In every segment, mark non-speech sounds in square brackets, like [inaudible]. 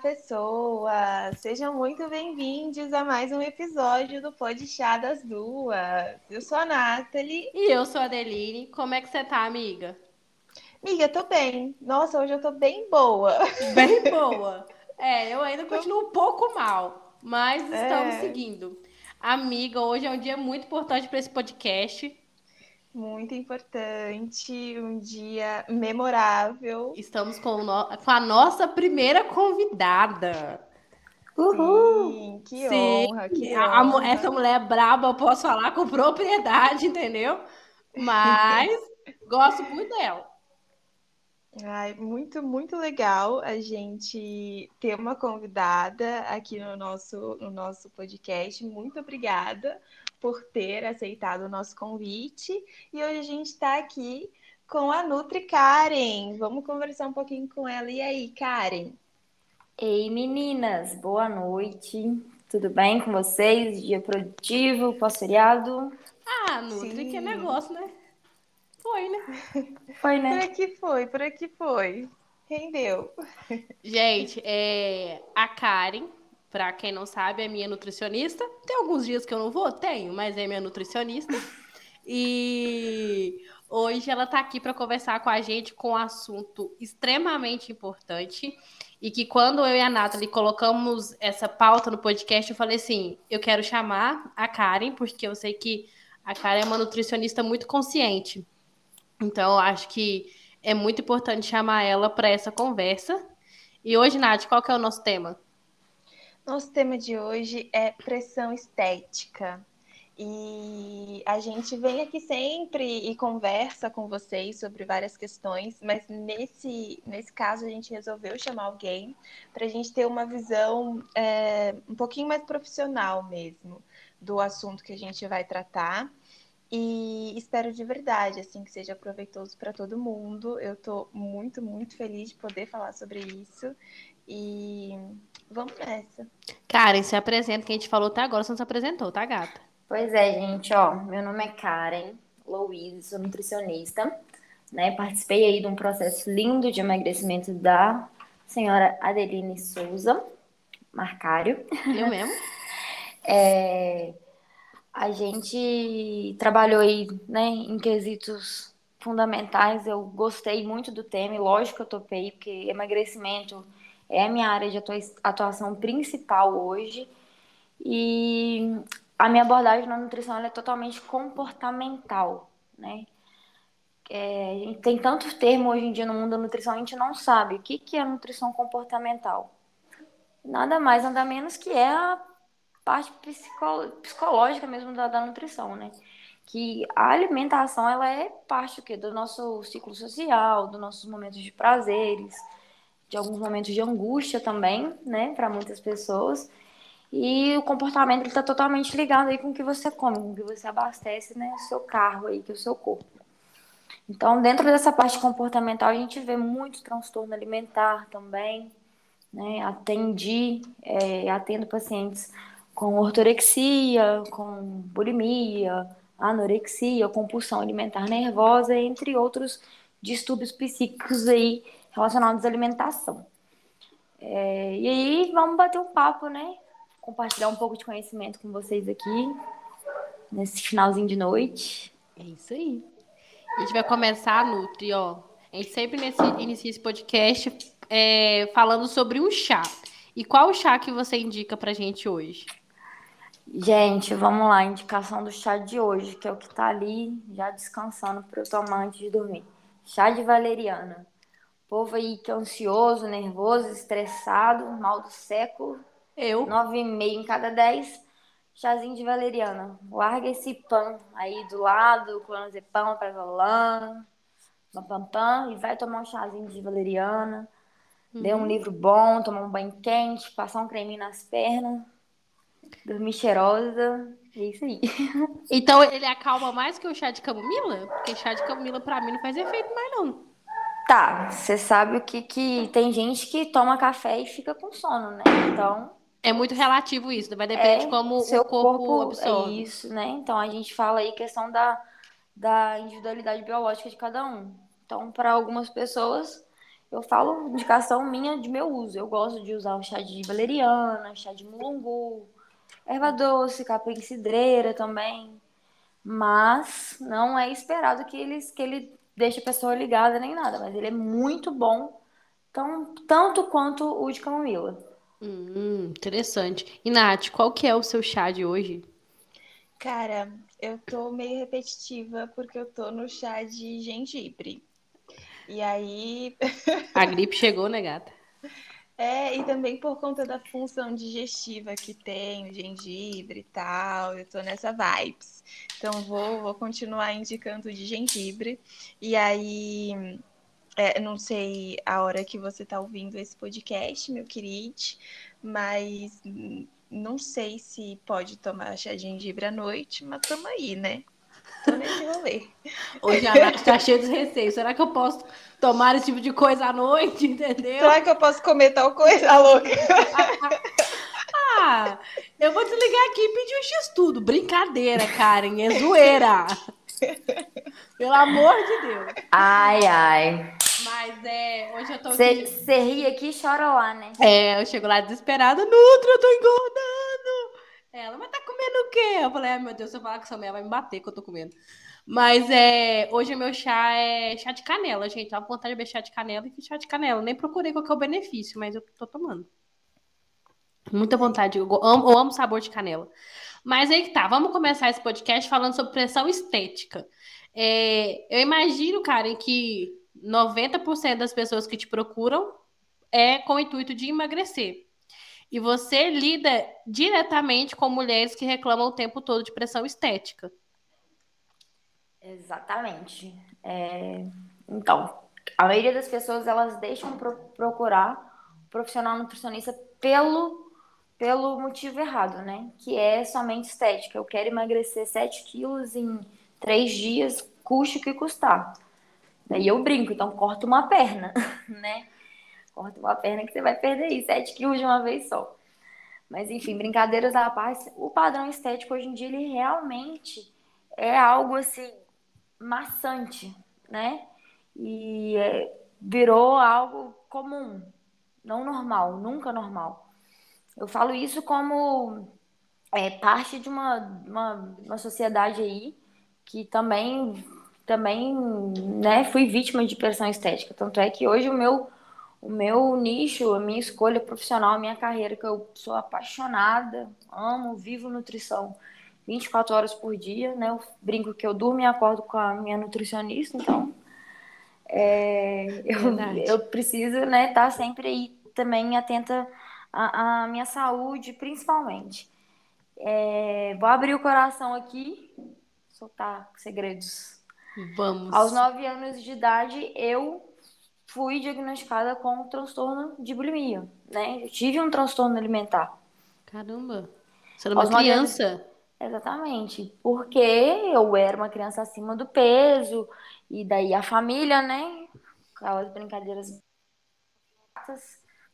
pessoas! Sejam muito bem-vindos a mais um episódio do Pod Chá das Duas. Eu sou a Nathalie. E eu sou a Adeline. Como é que você tá, amiga? Amiga, tô bem. Nossa, hoje eu tô bem boa. Bem [laughs] boa. É, eu ainda continuo um pouco mal, mas estamos é. seguindo. Amiga, hoje é um dia muito importante para esse podcast. Muito importante, um dia memorável. Estamos com, no... com a nossa primeira convidada. Uhul! Sim, que Sim. honra, que a, honra. Essa mulher é braba, eu posso falar com propriedade, [laughs] entendeu? Mas gosto muito dela. Ai, muito, muito legal a gente ter uma convidada aqui no nosso, no nosso podcast. Muito obrigada por ter aceitado o nosso convite. E hoje a gente está aqui com a Nutri Karen. Vamos conversar um pouquinho com ela. E aí, Karen? Ei, meninas, boa noite. Tudo bem com vocês? Dia produtivo, pós-feriado? Ah, Nutri, Sim. que negócio, né? Foi, né? [laughs] Foi, né? Por aqui foi, por aqui foi. Rendeu. [laughs] Gente, é... a Karen Pra quem não sabe, é minha nutricionista. Tem alguns dias que eu não vou? Tenho, mas é minha nutricionista. [laughs] E hoje ela está aqui para conversar com a gente com um assunto extremamente importante. E que quando eu e a Nathalie colocamos essa pauta no podcast, eu falei assim: eu quero chamar a Karen, porque eu sei que a Karen é uma nutricionista muito consciente. Então, eu acho que é muito importante chamar ela para essa conversa. E hoje, Nath, qual que é o nosso tema? Nosso tema de hoje é pressão estética. E a gente vem aqui sempre e conversa com vocês sobre várias questões, mas nesse, nesse caso a gente resolveu chamar alguém para a gente ter uma visão é, um pouquinho mais profissional mesmo do assunto que a gente vai tratar. E espero de verdade assim que seja proveitoso para todo mundo. Eu estou muito, muito feliz de poder falar sobre isso. E vamos nessa. Karen, se apresenta, que a gente falou até agora, você não se apresentou, tá, gata? Pois é, gente, ó, meu nome é Karen Louise, sou nutricionista, né? Participei aí de um processo lindo de emagrecimento da senhora Adeline Souza Marcário. Eu mesmo? [laughs] é, a gente trabalhou aí, né, em quesitos fundamentais. Eu gostei muito do tema, e lógico que eu topei, porque emagrecimento é a minha área de atuação principal hoje. E a minha abordagem na nutrição é totalmente comportamental, né? É, a gente tem tantos termos hoje em dia no mundo da nutrição, a gente não sabe o que, que é nutrição comportamental. Nada mais, nada menos que é a parte psicológica mesmo da, da nutrição, né? Que a alimentação, ela é parte do, do nosso ciclo social, dos nossos momentos de prazeres, de alguns momentos de angústia também, né, para muitas pessoas. E o comportamento está totalmente ligado aí com o que você come, com o que você abastece, né, o seu carro aí, que é o seu corpo. Então, dentro dessa parte comportamental, a gente vê muito transtorno alimentar também, né, atendi, é, atendo pacientes com ortorexia, com bulimia, anorexia, compulsão alimentar nervosa, entre outros distúrbios psíquicos aí relacionados à alimentação. É, e aí, vamos bater um papo, né? Compartilhar um pouco de conhecimento com vocês aqui, nesse finalzinho de noite. É isso aí. A gente vai começar, Nutri, ó. A gente sempre nesse, inicia esse podcast é, falando sobre um chá. E qual o chá que você indica pra gente hoje? Gente, vamos lá, indicação do chá de hoje, que é o que tá ali já descansando para eu tomar antes de dormir. Chá de valeriana povo aí que é ansioso, nervoso, estressado, mal do século. Eu. Nove e meio em cada dez. Chazinho de valeriana. Larga esse pão aí do lado, clonazepam, prazolam, pam, pam, pam, e vai tomar um chazinho de valeriana. Uhum. Ler um livro bom, tomar um banho quente, passar um creminho nas pernas, dormir cheirosa. É isso aí. [laughs] Então ele acalma mais que o chá de camomila? Porque chá de camomila pra mim não faz efeito mais não. Tá, você sabe o que que tem gente que toma café e fica com sono, né? Então é muito relativo isso, vai depender é, de como seu o corpo, corpo absorve. É isso, né? Então a gente fala aí questão da, da individualidade biológica de cada um. Então, para algumas pessoas, eu falo indicação minha de meu uso. Eu gosto de usar o chá de valeriana, chá de mulungu, erva doce, capim cidreira também. Mas não é esperado que, eles, que ele deixe a pessoa ligada nem nada. Mas ele é muito bom, tão, tanto quanto o de camomila. Hum, interessante. E Nath, qual que é o seu chá de hoje? Cara, eu tô meio repetitiva porque eu tô no chá de gengibre. E aí. [laughs] A gripe chegou, né, gata? É, e também por conta da função digestiva que tem, o gengibre e tal, eu tô nessa vibes. Então vou, vou continuar indicando de gengibre. E aí, é, não sei a hora que você tá ouvindo esse podcast, meu querido, mas não sei se pode tomar chá de gengibre à noite, mas tamo aí, né? Tô nesse rolê. Hoje a Nath tá cheia de receio. Será que eu posso tomar esse tipo de coisa à noite, entendeu? Será que eu posso comer tal coisa, louca? [laughs] ah, eu vou desligar aqui e pedir um X-Tudo. Brincadeira, Karen, é zoeira. Pelo amor de Deus. Ai, ai. Mas é, hoje eu tô aqui. Você ri aqui e chora lá, né? É, eu chego lá desesperada. Nutra, eu tô engordando. Ela, mas tá comendo o quê? Eu falei, ai meu Deus, se eu falar que essa mulher vai me bater que eu tô comendo. Mas é, hoje o meu chá é chá de canela, gente. Tava com vontade de beber chá de canela e fiz chá de canela. Nem procurei qual que é o benefício, mas eu tô tomando. Muita vontade. Eu amo, eu amo sabor de canela. Mas aí que tá, vamos começar esse podcast falando sobre pressão estética. É, eu imagino, Karen, que 90% das pessoas que te procuram é com o intuito de emagrecer. E você lida diretamente com mulheres que reclamam o tempo todo de pressão estética. Exatamente. É... Então, a maioria das pessoas elas deixam pro procurar um profissional nutricionista pelo pelo motivo errado, né? Que é somente estética. Eu quero emagrecer 7 quilos em 3 dias, custe o que custar. Daí eu brinco, então corta uma perna, [laughs] né? Corta uma perna que você vai perder aí 7 quilos de uma vez só. Mas enfim, brincadeiras à parte, o padrão estético hoje em dia ele realmente é algo assim maçante, né? E é, virou algo comum, não normal, nunca normal. Eu falo isso como é, parte de uma, uma, uma sociedade aí que também também né, fui vítima de pressão estética. Tanto é que hoje o meu o meu nicho, a minha escolha profissional, a minha carreira, que eu sou apaixonada, amo, vivo nutrição 24 horas por dia, né? Eu brinco que eu durmo e acordo com a minha nutricionista, então é, eu, eu preciso né, estar tá sempre aí também atenta à, à minha saúde, principalmente. É, vou abrir o coração aqui, soltar segredos. Vamos. Aos nove anos de idade, eu fui diagnosticada com um transtorno de bulimia, né? Eu tive um transtorno alimentar. Caramba! Você era uma Aos criança? Anos... Exatamente. Porque eu era uma criança acima do peso, e daí a família, né? Aquelas brincadeiras.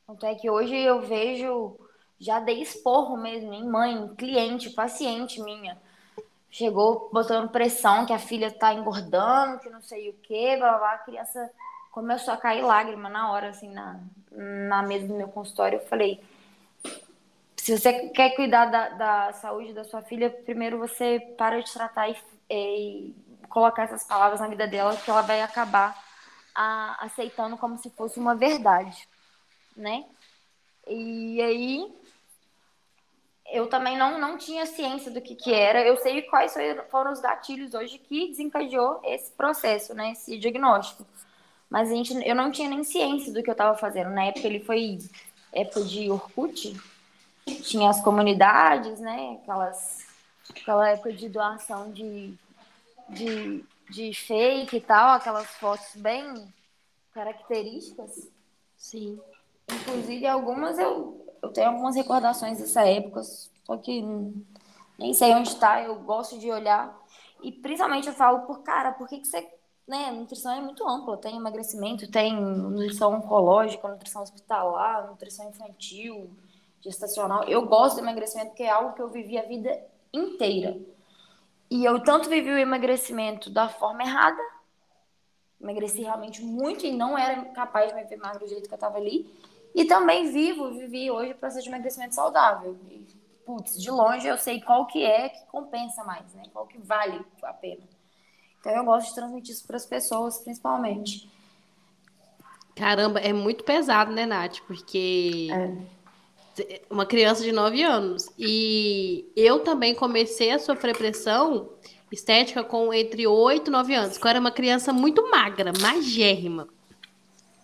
Tanto é que hoje eu vejo, já dei esporro mesmo em mãe, cliente, paciente minha. Chegou botando pressão que a filha tá engordando, que não sei o quê, blá, blá, blá. a criança começou a cair lágrima na hora, assim, na, na mesa do meu consultório. Eu falei: se você quer cuidar da, da saúde da sua filha, primeiro você para de tratar e, e colocar essas palavras na vida dela, que ela vai acabar a, aceitando como se fosse uma verdade, né? E aí eu também não, não tinha ciência do que, que era. Eu sei quais foram os gatilhos hoje que desencadeou esse processo, né? Esse diagnóstico. Mas a gente, eu não tinha nem ciência do que eu estava fazendo. Na época ele foi época de Orkut, tinha as comunidades, né? Aquelas, aquela época de doação de, de, de fake e tal, aquelas fotos bem características. Sim. Inclusive, algumas eu, eu tenho algumas recordações dessa época, só que nem sei onde está, eu gosto de olhar. E principalmente eu falo, por cara, por que, que você né, nutrição é muito ampla, tem emagrecimento, tem nutrição oncológica, nutrição hospitalar, nutrição infantil, gestacional. Eu gosto do emagrecimento porque é algo que eu vivi a vida inteira. E eu tanto vivi o emagrecimento da forma errada, emagreci realmente muito e não era capaz de me ver magro do jeito que eu tava ali. E também vivo, vivi hoje o processo de emagrecimento saudável. E, putz, de longe eu sei qual que é que compensa mais, né? Qual que vale a pena. Então eu gosto de transmitir isso para as pessoas, principalmente. Caramba, é muito pesado, né, Nath? Porque é. uma criança de 9 anos. E eu também comecei a sofrer pressão estética com entre 8 e 9 anos, que eu era uma criança muito magra, magérrima.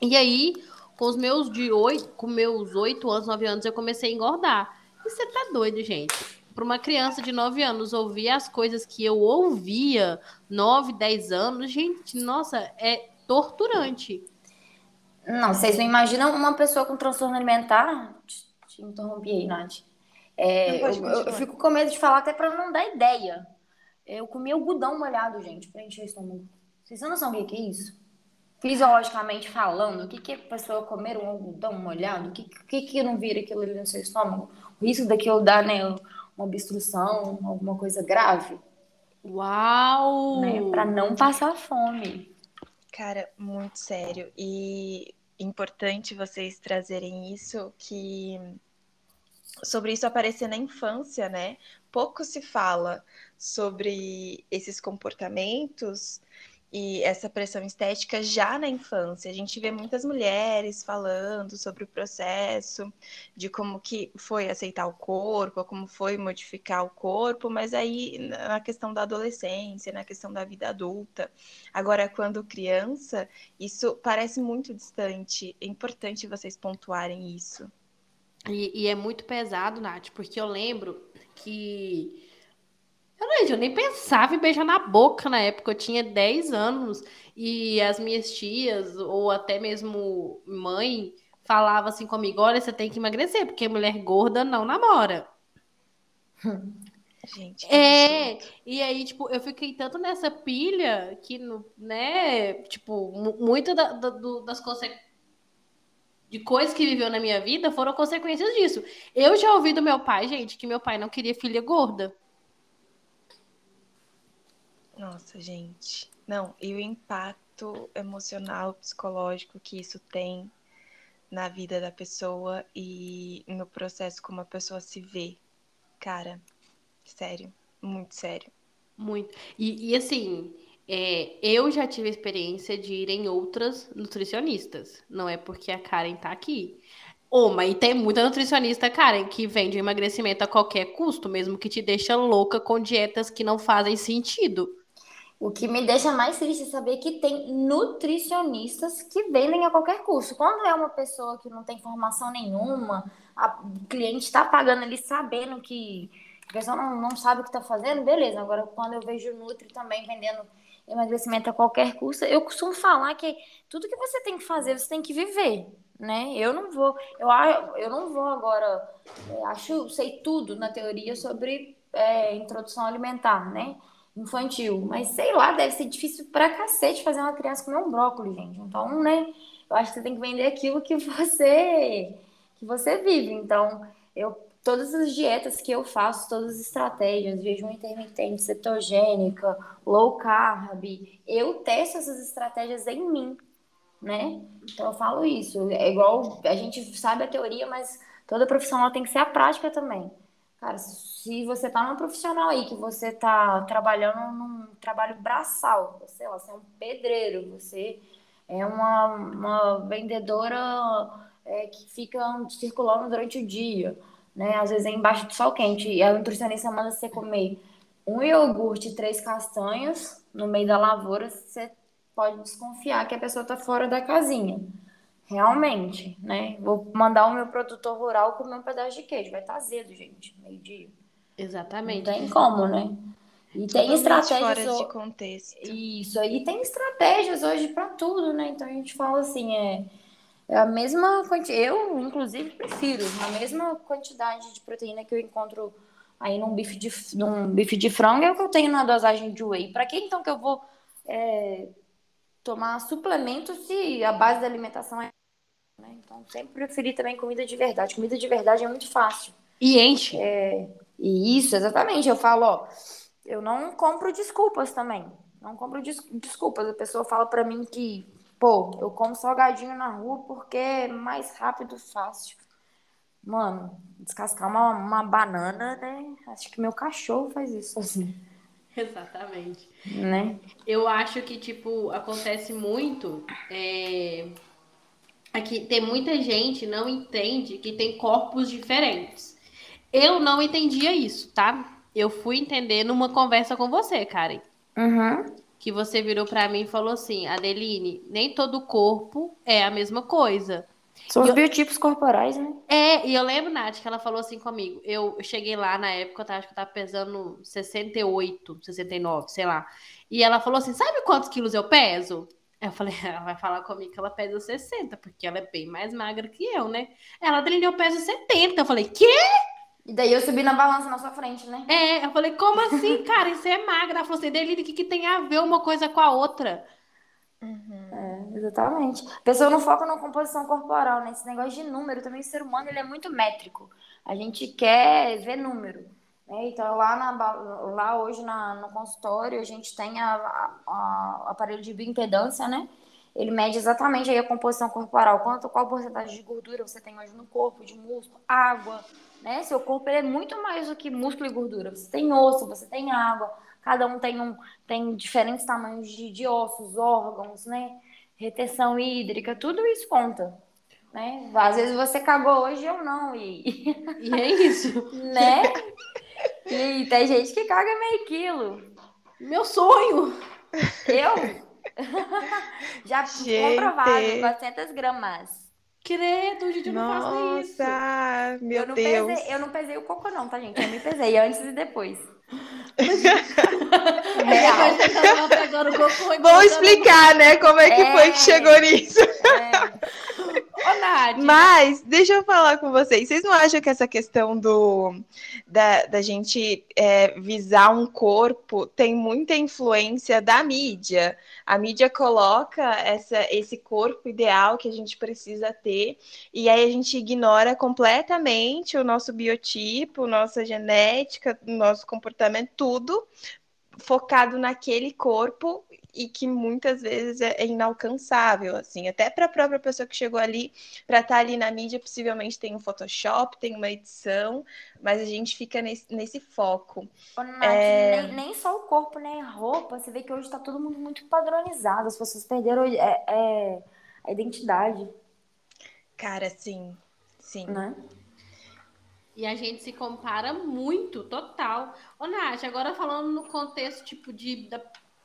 E aí, com os meus de 8, com meus 8 anos, 9 anos, eu comecei a engordar. E você tá doido, gente? Para uma criança de 9 anos ouvir as coisas que eu ouvia 9, 10 anos, gente, nossa, é torturante. Não, vocês não imaginam uma pessoa com transtorno alimentar? Te, te interrompi aí, Nath. É, eu, eu, eu, fico com medo de falar até para não dar ideia. Eu comi algodão molhado, gente, pra encher o estômago. Vocês não noção o que, é isso? Fisiologicamente falando, o que, que é a pessoa comer um algodão molhado? O que, que, que não vira aquilo ali no seu estômago? O risco daquilo dar, né, uma obstrução, alguma coisa grave? Uau! Né, pra não passar fome. Cara, muito sério. E importante vocês trazerem isso, que sobre isso aparecer na infância, né? Pouco se fala sobre esses comportamentos e essa pressão estética já na infância. A gente vê muitas mulheres falando sobre o processo de como que foi aceitar o corpo, como foi modificar o corpo, mas aí na questão da adolescência, na questão da vida adulta. Agora, quando criança, isso parece muito distante. É importante vocês pontuarem isso. E, e é muito pesado, Nath, porque eu lembro que. Eu, eu nem pensava em beijar na boca na época, eu tinha 10 anos e as minhas tias, ou até mesmo mãe, falava assim comigo: olha, você tem que emagrecer, porque mulher gorda não namora. [laughs] Gente, é, e aí, tipo, eu fiquei tanto nessa pilha que, né, tipo, muito da, da, do, das consequências de coisas que viveu na minha vida foram consequências disso. Eu já ouvi do meu pai, gente, que meu pai não queria filha gorda. Nossa, gente. Não, e o impacto emocional, psicológico que isso tem na vida da pessoa e no processo como a pessoa se vê. Cara, sério, muito sério. Muito. E, e assim, é, eu já tive a experiência de ir em outras nutricionistas. Não é porque a Karen tá aqui. Uma, e tem muita nutricionista, Karen, que vende emagrecimento a qualquer custo, mesmo que te deixa louca com dietas que não fazem sentido. O que me deixa mais triste é saber que tem nutricionistas que vendem a qualquer custo. Quando é uma pessoa que não tem formação nenhuma, a, o cliente está pagando ali sabendo que a pessoa não, não sabe o que está fazendo, beleza. Agora, quando eu vejo Nutri também vendendo emagrecimento a qualquer custo, eu costumo falar que tudo que você tem que fazer, você tem que viver, né? Eu não vou, eu, eu não vou agora, é, acho, sei tudo na teoria sobre é, introdução alimentar, né? Infantil, mas sei lá, deve ser difícil pra cacete fazer uma criança comer um brócolis, gente. Então, né? Eu acho que você tem que vender aquilo que você que você vive. Então, eu todas as dietas que eu faço, todas as estratégias, jejum intermitente, cetogênica, low carb, eu testo essas estratégias em mim, né? Então eu falo isso. É igual a gente sabe a teoria, mas toda profissional tem que ser a prática também. Cara, se você tá num profissional aí que você tá trabalhando num trabalho braçal, sei lá, você é um pedreiro, você é uma, uma vendedora é, que fica circulando durante o dia né? Às vezes é embaixo do sol quente. E a nutricionista manda você comer um iogurte e três castanhas no meio da lavoura, você pode desconfiar que a pessoa está fora da casinha. Realmente, né? Vou mandar o meu produtor rural comer um pedaço de queijo. Vai estar tá azedo, gente, meio-dia. Exatamente. Não tem como, né? E tem estratégias. Fora de contexto. Isso, aí tem estratégias hoje para tudo, né? Então a gente fala assim, é é a mesma quantidade, eu inclusive prefiro a mesma quantidade de proteína que eu encontro aí num bife de, num bife de frango é o que eu tenho na dosagem de whey. Para que então que eu vou é, tomar suplemento se a base da alimentação é. Né? Então, sempre preferi também comida de verdade. Comida de verdade é muito fácil. E enche. É, e isso, exatamente. Eu falo, ó, eu não compro desculpas também. Não compro des desculpas. A pessoa fala para mim que, pô, eu como salgadinho na rua porque é mais rápido, fácil. Mano, descascar uma, uma banana, né? Acho que meu cachorro faz isso assim. [laughs] Exatamente. Né? Eu acho que, tipo, acontece muito. É... Aqui tem muita gente não entende que tem corpos diferentes. Eu não entendia isso, tá? Eu fui entender numa conversa com você, Karen. Uhum. Que você virou para mim e falou assim: Adeline, nem todo corpo é a mesma coisa. São os Eu- biotipos corporais, né? É, e eu lembro, Nath, que ela falou assim comigo. Eu cheguei lá na época, eu tava, acho que eu tava pesando 68, 69, sei lá. E ela falou assim: sabe quantos quilos eu peso? Eu falei, [laughs] ela vai falar comigo que ela pesa 60, porque ela é bem mais magra que eu, né? Ela, Adeline, eu peso 70. Eu falei, quê? E daí eu subi na balança na sua frente, né? É, eu falei, como assim, [laughs] cara? Isso é magra. Ela falou assim, Adeline, o que, que tem a ver uma coisa com a outra? Uhum. É, exatamente. A pessoa não foca na composição corporal, né? Esse negócio de número também, o ser humano ele é muito métrico. A gente quer ver número. Né? Então, lá, na, lá hoje na- no consultório, a gente tem a, aparelho de bioimpedância, né? Ele mede exatamente aí a composição corporal, quanto, qual porcentagem de gordura você tem hoje no corpo, de músculo, água, né? Seu corpo é muito mais do que músculo e gordura. Você tem osso, você tem água, cada um tem, um, tem diferentes tamanhos de, de ossos, órgãos, né? Retenção hídrica, tudo isso conta. Né? Às vezes você cagou hoje, eu não. E, E é isso. [laughs] né? E tem gente que caga meio quilo. Meu sonho. Eu? [laughs] Já Gente. comprovado, 400 gramas. Credo, gente, eu não faço isso. Nossa, meu eu, não Deus. pesei, eu não pesei o cocô, não, tá, gente? Eu me pesei antes e depois. [laughs] Real. E Vamos botando- explicar, né, como é que É. foi que chegou nisso. É, Ô, Nath, Mas, deixa eu falar com vocês. Vocês não acham que essa questão do da, da gente é, visar um corpo tem muita influência da mídia? A mídia coloca essa, esse corpo ideal que a gente precisa ter, e aí a gente ignora completamente o nosso biotipo, nossa genética, nosso comportamento, tudo focado naquele corpo e que muitas vezes é é inalcançável, assim, até para a própria pessoa que chegou ali para estar ali na mídia, possivelmente tem um Photoshop, tem uma edição, mas a gente fica nesse, nesse foco. É. nem, nem só o corpo, nem a roupa. Você vê que hoje tá todo mundo muito padronizado. As pessoas perderam é, é, a identidade, Cara, sim, sim. né? E a gente se compara muito, total. Ô, Nath, agora falando no contexto tipo de,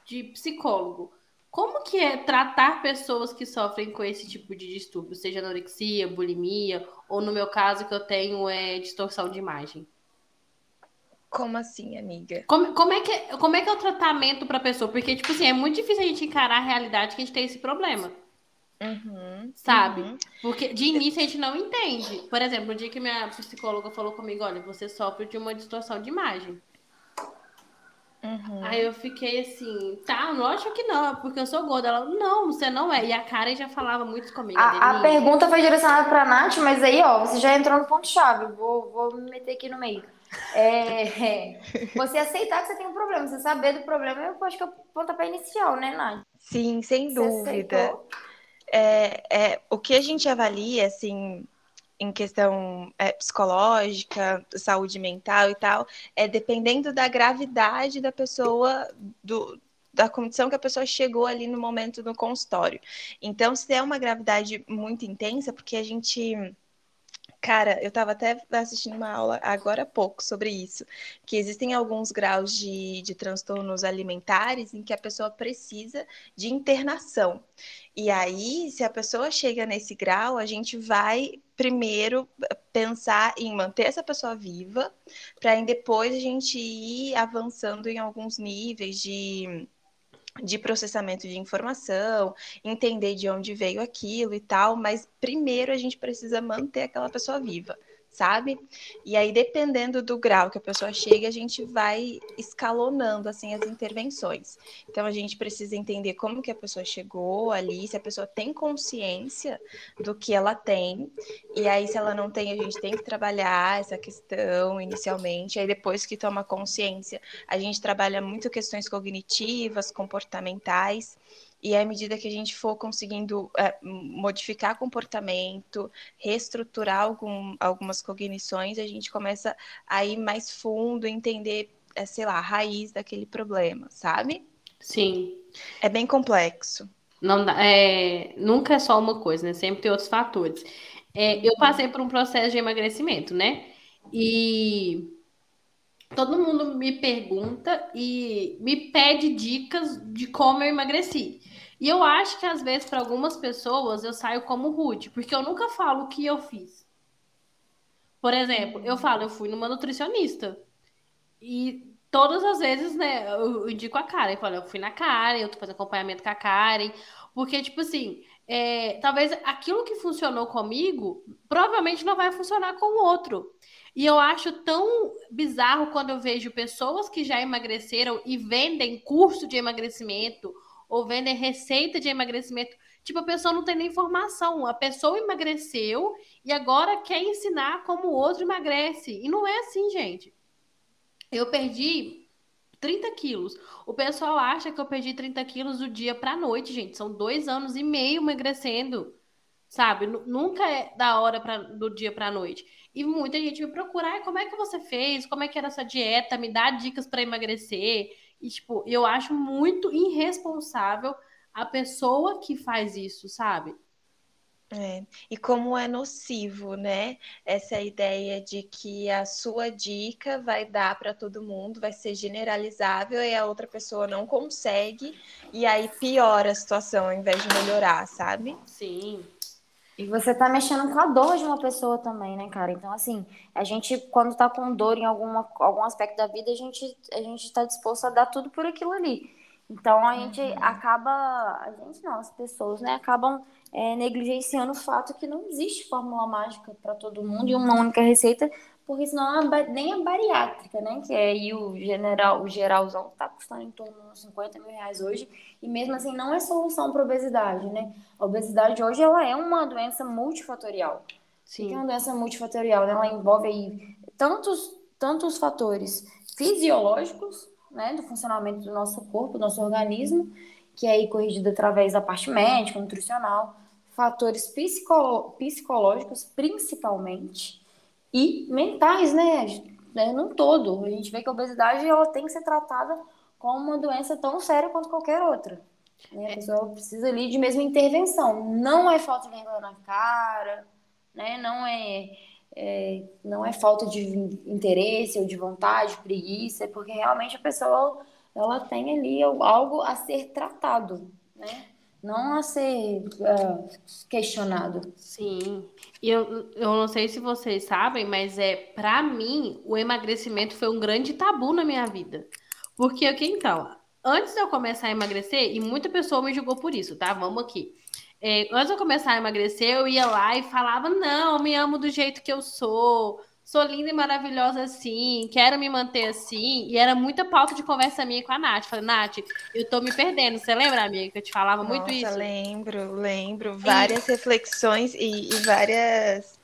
de psicólogo, como que é tratar pessoas que sofrem com esse tipo de distúrbio, seja anorexia, bulimia, ou no meu caso que eu tenho é distorção de imagem? Como assim, amiga? Como, como, é, que, é- como é que é o tratamento pra pessoa? Porque, tipo assim, é muito difícil a gente encarar a realidade que a gente tem esse problema, Uhum, sabe? uhum. Porque de início a gente não entende. Por exemplo, no dia que minha psicóloga falou comigo, olha, você sofre de uma distorção de imagem. Uhum. Aí eu fiquei assim, tá, lógico que não, é porque eu sou gorda. Ela, não, você não é. E a Karen já falava muito comigo. A, a pergunta foi direcionada pra Nath, mas aí, ó, você já entrou no ponto-chave. Vou, vou me meter aqui no meio. É, você aceitar que você tem um problema, você saber do problema, eu acho que é o pontapé inicial, né, Nath? Sim, sem Você dúvida. aceitou? É, é, o que a gente avalia, assim, em questão é, psicológica, saúde mental e tal, é dependendo da gravidade da pessoa, do, da condição que a pessoa chegou ali no momento do consultório. Então, se é uma gravidade muito intensa, porque a gente. Cara, eu estava até assistindo uma aula agora há pouco sobre isso, que existem alguns graus de, de transtornos alimentares em que a pessoa precisa de internação. E aí, se a pessoa chega nesse grau, a gente vai primeiro pensar em manter essa pessoa viva, para depois a gente ir avançando em alguns níveis de, de processamento de informação, entender de onde veio aquilo e tal, mas primeiro a gente precisa manter aquela pessoa viva. Sabe? E aí, dependendo do grau que a pessoa chega, a gente vai escalonando assim as intervenções. Então, a gente precisa entender como que a pessoa chegou ali, se a pessoa tem consciência do que ela tem. E aí, se ela não tem, a gente tem que trabalhar essa questão inicialmente. Aí, depois que toma consciência, a gente trabalha muito questões cognitivas, comportamentais. E à medida que a gente for conseguindo é, modificar comportamento, reestruturar algum, algumas cognições, a gente começa a ir mais fundo, entender, é, sei lá, a raiz daquele problema, sabe? Sim. É bem complexo. Não é, nunca é só uma coisa, né? Sempre tem outros fatores. É, eu passei por um processo de emagrecimento, né? E todo mundo me pergunta e me pede dicas de como eu emagreci. E eu acho que às vezes para algumas pessoas eu saio como rude, porque eu nunca falo o que eu fiz. Por exemplo, eu falo, eu fui numa nutricionista. E todas as vezes, né, eu indico a Karen. Eu falo, eu fui na Karen, eu tô fazendo acompanhamento com a Karen. Porque, tipo assim, é, talvez aquilo que funcionou comigo provavelmente não vai funcionar com o outro. E eu acho tão bizarro quando eu vejo pessoas que já emagreceram e vendem curso de emagrecimento ou vendem receita de emagrecimento. Tipo, a pessoa não tem nem informação. A pessoa emagreceu e agora quer ensinar como o outro emagrece. E não é assim, gente. Eu perdi 30 quilos. O pessoal acha que eu perdi 30 quilos do dia para noite, gente. São dois anos e meio emagrecendo. Sabe? Nunca é da hora pra, do dia para noite. E muita gente me procura, como é que você fez? Como é que era essa dieta? Me dá dicas para emagrecer. E, tipo, eu acho muito irresponsável a pessoa que faz isso, sabe? É, e como é nocivo, né? Essa ideia de que a sua dica vai dar para todo mundo, vai ser generalizável e a outra pessoa não consegue, e aí piora a situação ao invés de melhorar, sabe? Sim. E você tá mexendo com a dor de uma pessoa também, né, cara? Então, assim, a gente, quando tá com dor em alguma, algum aspecto da vida, a gente, a gente tá disposto a dar tudo por aquilo ali. Então, a gente uhum. acaba, a gente não, as pessoas, né, acabam é, negligenciando o fato que não existe fórmula mágica para todo mundo e uma única receita porque senão nem a bariátrica, né? Que é aí o general, o geralzão tá custando em torno de 50 mil reais hoje, e mesmo assim não é solução para obesidade, né? A obesidade hoje ela é uma doença multifatorial. Sim. é uma doença multifatorial, né? Ela envolve aí tantos, tantos fatores fisiológicos, né? Do funcionamento do nosso corpo, do nosso organismo, que é aí corrigido através da parte médica, nutricional, fatores psicológicos, principalmente, e mentais, né? né? Num todo. A gente vê que a obesidade ela tem que ser tratada como uma doença tão séria quanto qualquer outra. Né? A pessoa precisa ali de mesma intervenção. Não é falta de vergonha na cara, né? Não é, é, não é falta de interesse ou de vontade, preguiça, é porque realmente a pessoa ela tem ali algo a ser tratado, né? Não a ser uh, questionado. Sim. E eu, eu não sei se vocês sabem, mas é para mim o emagrecimento foi um grande tabu na minha vida. Porque que então, antes de eu começar a emagrecer, e muita pessoa me julgou por isso, tá? Vamos aqui. É, antes de eu começar a emagrecer, eu ia lá e falava: não, me amo do jeito que eu sou, sou linda e maravilhosa assim, quero me manter assim. E era muita pauta de conversa minha com a Nath. Falei, Nath, eu tô me perdendo. Você lembra, amiga, que eu te falava Nossa, muito isso? lembro, lembro. Várias e... reflexões e, e várias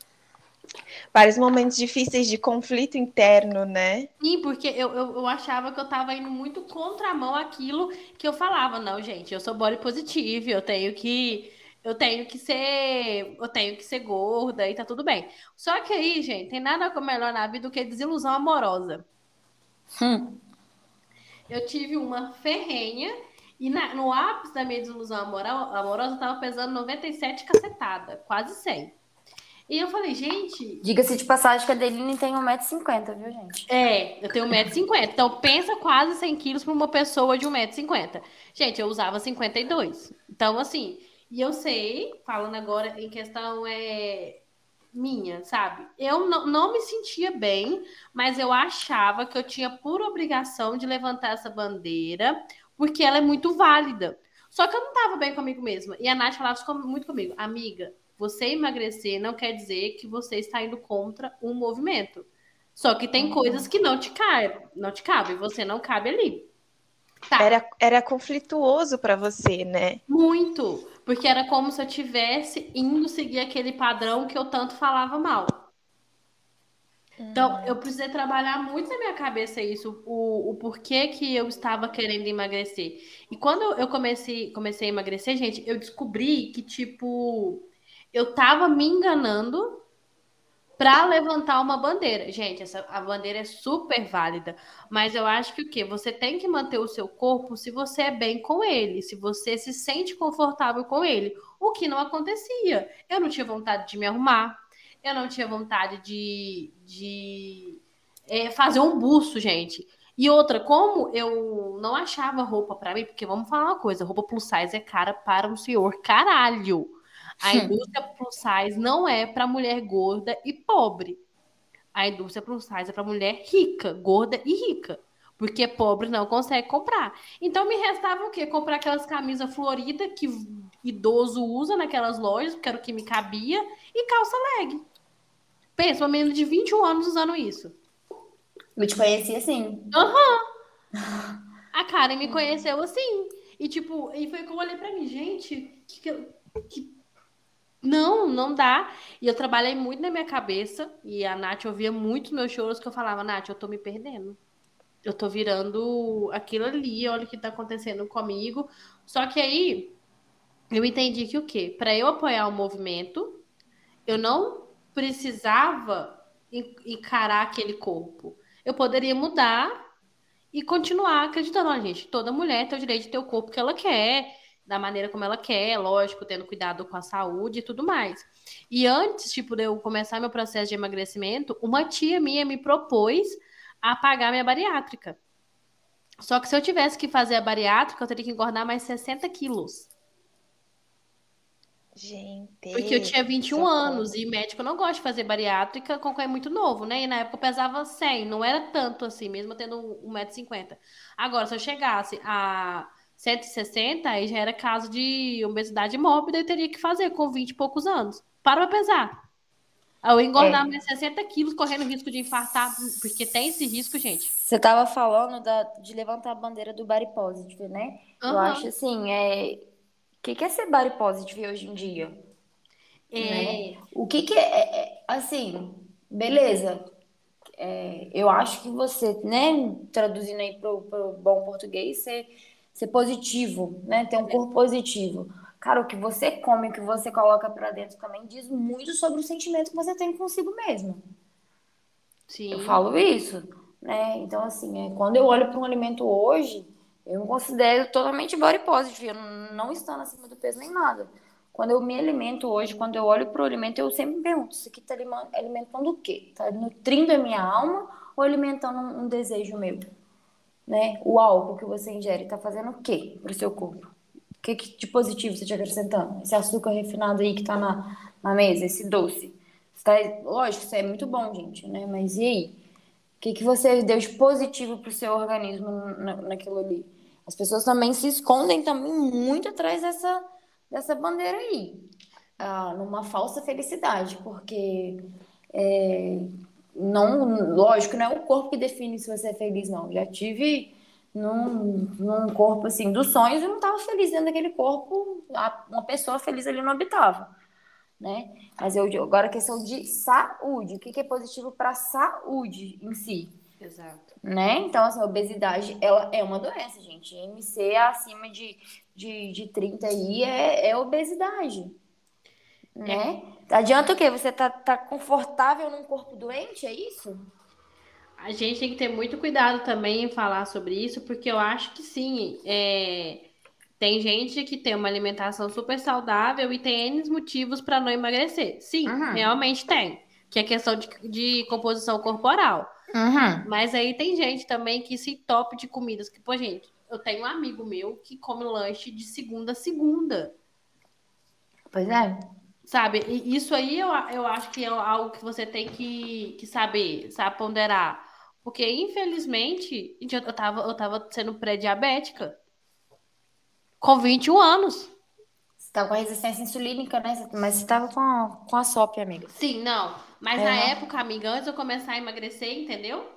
vários momentos difíceis de conflito interno, né? Sim, porque eu, eu, eu, achava que eu tava indo muito contramão aquilo que eu falava. Não, gente, eu sou body positive, eu tenho que eu tenho que ser, eu tenho que ser gorda e tá tudo bem. Só que aí, gente, tem nada melhor na vida do que desilusão amorosa. Hum. Eu tive uma ferrenha e na, no ápice da minha desilusão amorosa eu tava pesando 97 cacetada, quase 100. E eu falei, gente. Diga-se de passagem que a Deline tem 1,50m, viu, gente? É, eu tenho 1,50m. Então pensa quase 100 quilos para uma pessoa de 1,50m. Gente, eu usava 52. Então, assim, e eu sei, falando agora em questão é minha, sabe? Eu não, não me sentia bem, mas eu achava que eu tinha por obrigação de levantar essa bandeira, porque ela é muito válida. Só que eu não tava bem comigo mesma. E a Nath falava muito comigo, amiga, Você emagrecer não quer dizer que você está indo contra um movimento. Só que tem coisas que não te cabem, não te cabem, você não cabe ali. Tá. Era, era conflituoso para você, né? Muito, porque era como se eu tivesse indo seguir aquele padrão que eu tanto falava mal. Então, eu precisei trabalhar muito na minha cabeça isso, o, o porquê que eu estava querendo emagrecer. E quando eu comecei, comecei a emagrecer, gente, eu descobri que, tipo, eu tava me enganando para levantar uma bandeira. Gente, essa, a bandeira é super válida, mas eu acho que o quê? Você tem que manter o seu corpo se você é bem com ele, se você se sente confortável com ele. O que não acontecia. Eu não tinha vontade de me arrumar, eu não tinha vontade de, de é, fazer um busto, gente. E outra, como eu não achava roupa para mim, porque vamos falar uma coisa, roupa plus size é cara para um senhor caralho. A indústria plus size não é para mulher gorda e pobre. A indústria plus size é para mulher rica, gorda e rica. Porque pobre não consegue comprar. Então me restava o quê? Comprar aquelas camisas floridas que idoso usa naquelas lojas, porque era o que me cabia, e calça leg. Pensa, uma menina de 21 anos usando isso. Eu te conheci assim. Aham. Uhum. [laughs] A Karen me conheceu assim. E tipo, e foi que eu olhei pra mim, gente, que, que não, não dá. E eu trabalhei muito na minha cabeça. E a Nath ouvia muito meus choros que eu falava, Nath, eu tô me perdendo. Eu tô virando aquilo ali, olha o que tá acontecendo comigo. Só que aí eu entendi que o quê? Para eu apoiar o movimento, eu não precisava encarar aquele corpo. Eu poderia mudar e continuar acreditando, a gente, toda mulher tem o direito de ter o corpo que ela quer da maneira como ela quer, lógico, tendo cuidado com a saúde e tudo mais. E antes, tipo, de eu começar meu processo de emagrecimento, uma tia minha me propôs a pagar minha bariátrica. Só que se eu tivesse que fazer a bariátrica, eu teria que engordar mais 60 quilos. Gente. Porque eu tinha 21 socorro. anos e médico não gosta de fazer bariátrica com quem é muito novo, né? E na época eu pesava 100, não era tanto assim, mesmo tendo 1,50m. Agora, se eu chegasse a 160, aí já era caso de obesidade mórbida e teria que fazer com 20 e poucos anos. Para pra pesar. Eu engordar é. mais 60 quilos, correndo risco de infartar, porque tem esse risco, gente. Você tava falando da, de levantar a bandeira do body positive, né? Uhum. Eu acho assim, é... o que, que é ser body positive hoje em dia? É... Né? O que, que é, é, é assim, beleza. É, eu acho que você, né, traduzindo aí pro, pro bom português, você ser positivo, né? Ter um corpo positivo. Cara, o que você come, o que você coloca para dentro também diz muito sobre o sentimento que você tem consigo mesmo. Sim. Eu falo isso, né? Então, assim, é, quando eu olho para um alimento hoje, eu me considero totalmente body positive, eu não estando acima do peso nem nada. Quando eu me alimento hoje, quando eu olho para o alimento, eu sempre me pergunto: isso aqui está alimentando o quê? Está nutrindo a minha alma ou alimentando um, um desejo meu? Né? O álcool que você ingere está fazendo o quê para o seu corpo? O que, que de positivo você está acrescentando? Esse açúcar refinado aí que está na, na mesa, esse doce. Tá, lógico, isso é muito bom, gente, né? Mas e aí? O que, que você deu de positivo para o seu organismo na, naquilo ali? As pessoas também se escondem também muito atrás dessa, dessa bandeira aí. Ah, numa falsa felicidade, porque é, não, lógico, não é o corpo que define se você é feliz, não. Já tive num, num corpo assim dos sonhos e não estava feliz dentro daquele corpo. Uma pessoa feliz ali não habitava, né? Mas eu agora a questão de saúde, o que, que é positivo para a saúde em si? Exato. Né? Então, assim, a obesidade, ela é uma doença, gente. MC acima de, de, de 30 aí é, é obesidade. Né? É. Adianta o quê? Você tá, tá confortável num corpo doente, é isso? A gente tem que ter muito cuidado também em falar sobre isso, porque eu acho que sim, é... tem gente que tem uma alimentação super saudável e tem N motivos para não emagrecer. Sim, uhum. realmente tem. Que é questão de, de composição corporal. Uhum. Mas aí tem gente também que se tope de comidas. Que, pô, gente, eu tenho um amigo meu que come lanche de segunda a segunda. Pois é. Sabe? E isso aí eu, eu acho que é algo que você tem que, que saber, sabe, ponderar. Porque, infelizmente, eu tava, eu tava sendo pré-diabética com 21 anos. tava com a resistência insulínica, né? Mas você tava com a, com a SOP, amiga. Sim, não. Mas É. na época, amiga, antes de eu começar a emagrecer, entendeu?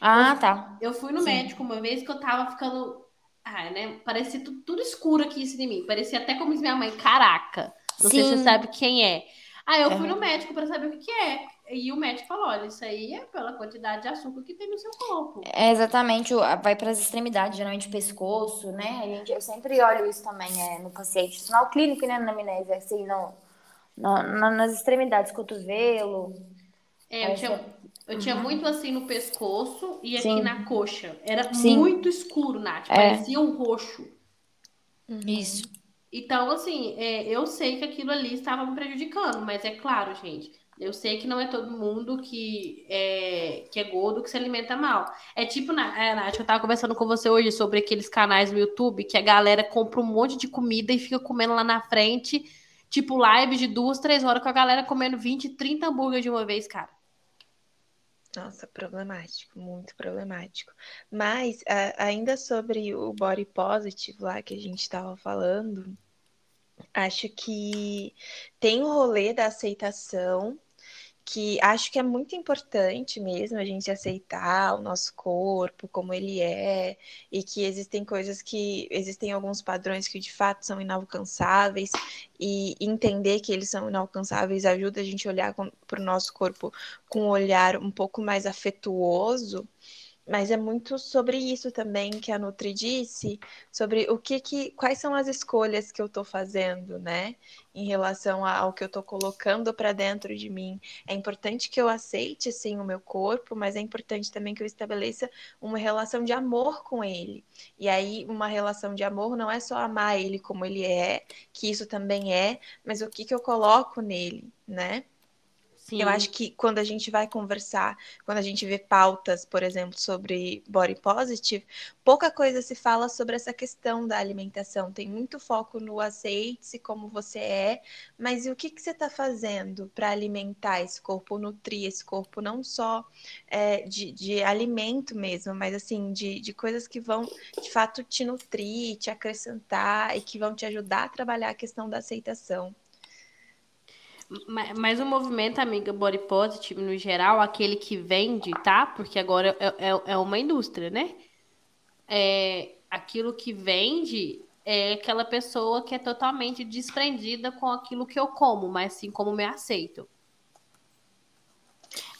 Ah, tá. Eu fui no Sim. médico uma vez que eu tava ficando. Ah, né? Parecia tudo, tudo escuro aqui em cima de mim. Parecia até como diz minha mãe, caraca. Não sei se Sim. você sabe quem é. Aí eu fui É. no médico pra saber o que, que é. E o médico falou: olha, isso aí é pela quantidade de açúcar que tem no seu corpo. É exatamente, vai para as extremidades, geralmente pescoço, né? A gente, eu sempre olho isso também é, no paciente. Sinal clínico, né, na amnésia, assim, no, no- na- nas extremidades, cotovelo. É, eu tinha, eu tinha muito assim no pescoço e aqui Sim. na coxa. Era Sim. muito escuro, Nath. É. Parecia um roxo. Isso. Então, assim, é, eu sei que aquilo ali estava me prejudicando, mas é claro, gente, eu sei que não é todo mundo que é, que é gordo que se alimenta mal. É tipo, é, Nath, eu tava conversando com você hoje sobre aqueles canais no YouTube que a galera compra um monte de comida e fica comendo lá na frente, tipo live de duas, três horas com a galera comendo 20, 30 hambúrguer de uma vez, cara. Nossa, problemático, muito problemático. Mas a- ainda sobre o body positive lá que a gente estava falando, acho que tem o rolê da aceitação, que acho que é muito importante mesmo a gente aceitar o nosso corpo como ele é, e que existem coisas que existem alguns padrões que de fato são inalcançáveis, e entender que eles são inalcançáveis ajuda a gente a olhar para o nosso corpo com um olhar um pouco mais afetuoso, mas é muito sobre isso também que a Nutri disse, sobre o que que, quais são as escolhas que eu estou fazendo, né, em relação ao que eu estou colocando para dentro de mim. É importante que eu aceite sim o meu corpo, mas é importante também que eu estabeleça uma relação de amor com ele. E aí uma relação de amor não é só amar ele como ele é, que isso também é, mas o que que eu coloco nele, né? Sim. Eu acho que quando a gente vai conversar, quando a gente vê pautas, por exemplo, sobre body positive, pouca coisa se fala sobre essa questão da alimentação. Tem muito foco no aceite-se como você é, mas e o que, que você está fazendo para alimentar esse corpo, nutrir esse corpo, não só é, de, de alimento mesmo, mas assim, de, de coisas que vão de fato te nutrir, te acrescentar e que vão te ajudar a trabalhar a questão da aceitação. Ma- Mas o movimento, amiga, body positive, no geral, aquele que vende, tá? Porque agora é, é, é uma indústria, né? É, aquilo que vende é aquela pessoa que é totalmente desprendida com aquilo que eu como, mas sim como me aceito.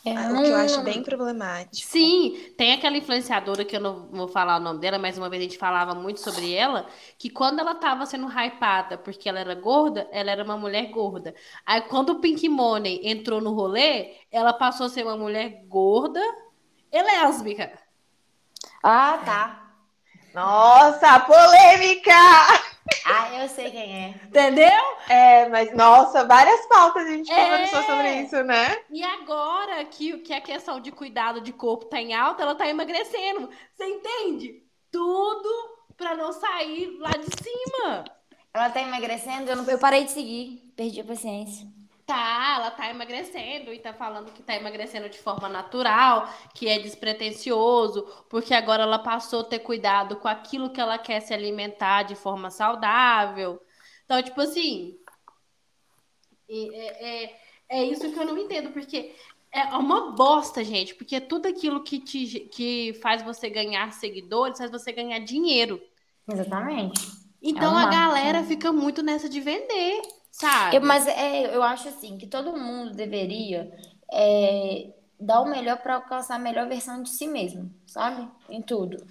É, O que eu acho bem problemático. Sim, tem aquela influenciadora que eu não vou falar o nome dela, mas uma vez a gente falava muito sobre ela, que quando ela tava sendo hypada porque ela era gorda, ela era uma mulher gorda. Aí quando o Pink Money entrou no rolê, ela passou a ser uma mulher gorda e lésbica. Ah, tá. Nossa, polêmica! Ah, eu sei quem é. Entendeu? É, mas nossa, várias pautas a gente É. conversou sobre isso, né? E agora que, que a questão de cuidado de corpo tá em alta, ela tá emagrecendo. Você entende? Tudo pra não sair lá de cima. Ela tá emagrecendo, eu, não, eu parei de seguir, perdi a paciência. Tá, ela tá emagrecendo e tá falando que tá emagrecendo de forma natural, que é despretensioso, porque agora ela passou a ter cuidado com aquilo que ela quer se alimentar de forma saudável. Então, tipo assim, é, é, é isso que eu não entendo, porque é uma bosta, gente, porque tudo aquilo que, te, que faz você ganhar seguidores faz você ganhar dinheiro. Exatamente. Então uma a galera fica muito nessa de vender, sabe? Eu, mas é, eu acho assim que todo mundo deveria é, dar o melhor para alcançar a melhor versão de si mesmo, sabe? Em tudo.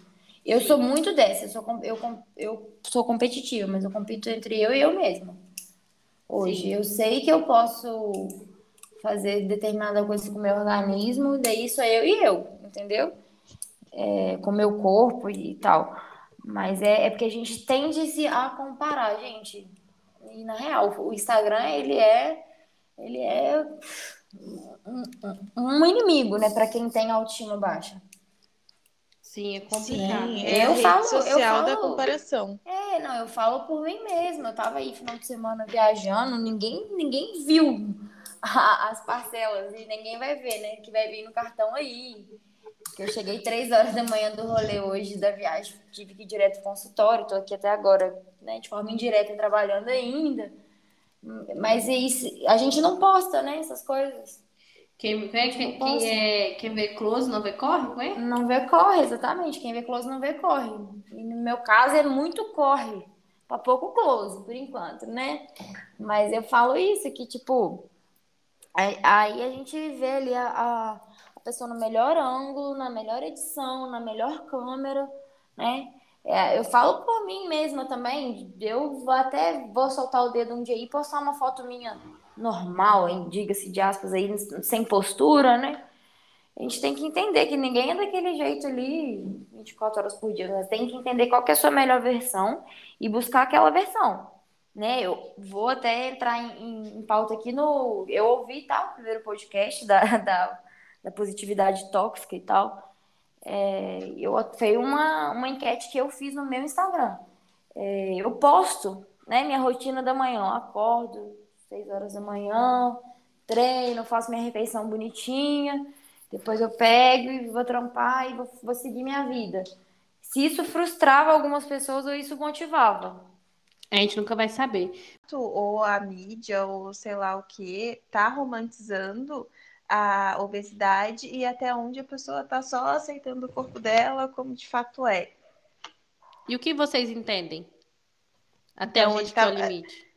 Eu sou muito dessa, eu sou, eu, eu sou competitiva, mas eu compito entre eu e eu mesma. Hoje, Sim. eu sei que eu posso fazer determinada coisa com o meu organismo, daí sou eu e eu, entendeu? É, com o meu corpo e tal. Mas é, é porque a gente tende -se a comparar, gente. E na real, o Instagram, ele é, ele é um, um- inimigo, né, para quem tem autoestima baixa. Sim, é complicado. Sim, é Eu a rede falo- eu social da falo- comparação. É, não, eu falo por mim mesma. Eu tava aí final de semana viajando, ninguém, ninguém viu [laughs] a- as parcelas e ninguém vai ver, né? Que vai vir no cartão aí. Que eu cheguei três horas da manhã do rolê hoje da viagem, tive que ir direto pro consultório, tô aqui até agora, né? De forma indireta trabalhando ainda. Mas isso, a gente não posta, né, essas coisas. Quem, quem, quem, quem, é, quem vê close não vê corre, não é? Não vê corre, exatamente. Quem vê close não vê corre. E no meu caso é muito corre. Pra pouco close, por enquanto, né? Mas eu falo isso, que tipo. Aí, a gente vê ali a, a pessoa no melhor ângulo, na melhor edição, na melhor câmera, né? É, eu falo por mim mesma também. Eu até vou soltar o dedo um dia e postar uma foto minha normal, diga-se de aspas aí, sem postura, né? A gente tem que entender que ninguém é daquele jeito ali 24 horas por dia. Você tem que entender qual que é a sua melhor versão e buscar aquela versão. Né? Eu vou até entrar em, em pauta aqui no. Eu ouvi tá, o primeiro podcast da, [laughs] da, da positividade tóxica e tal. É, eu, foi uma, uma enquete que eu fiz no meu Instagram. É, eu posto né, minha rotina da manhã. Eu acordo 6 horas da manhã, treino, faço minha refeição bonitinha. Depois eu pego e vou trampar e vou, vou seguir minha vida. Se isso frustrava algumas pessoas ou isso motivava. A gente nunca vai saber. Ou a mídia, ou sei lá o que, tá romantizando a obesidade e até onde a pessoa tá só aceitando o corpo dela como de fato é. E o que vocês entendem? Até então, onde tá... é o limite?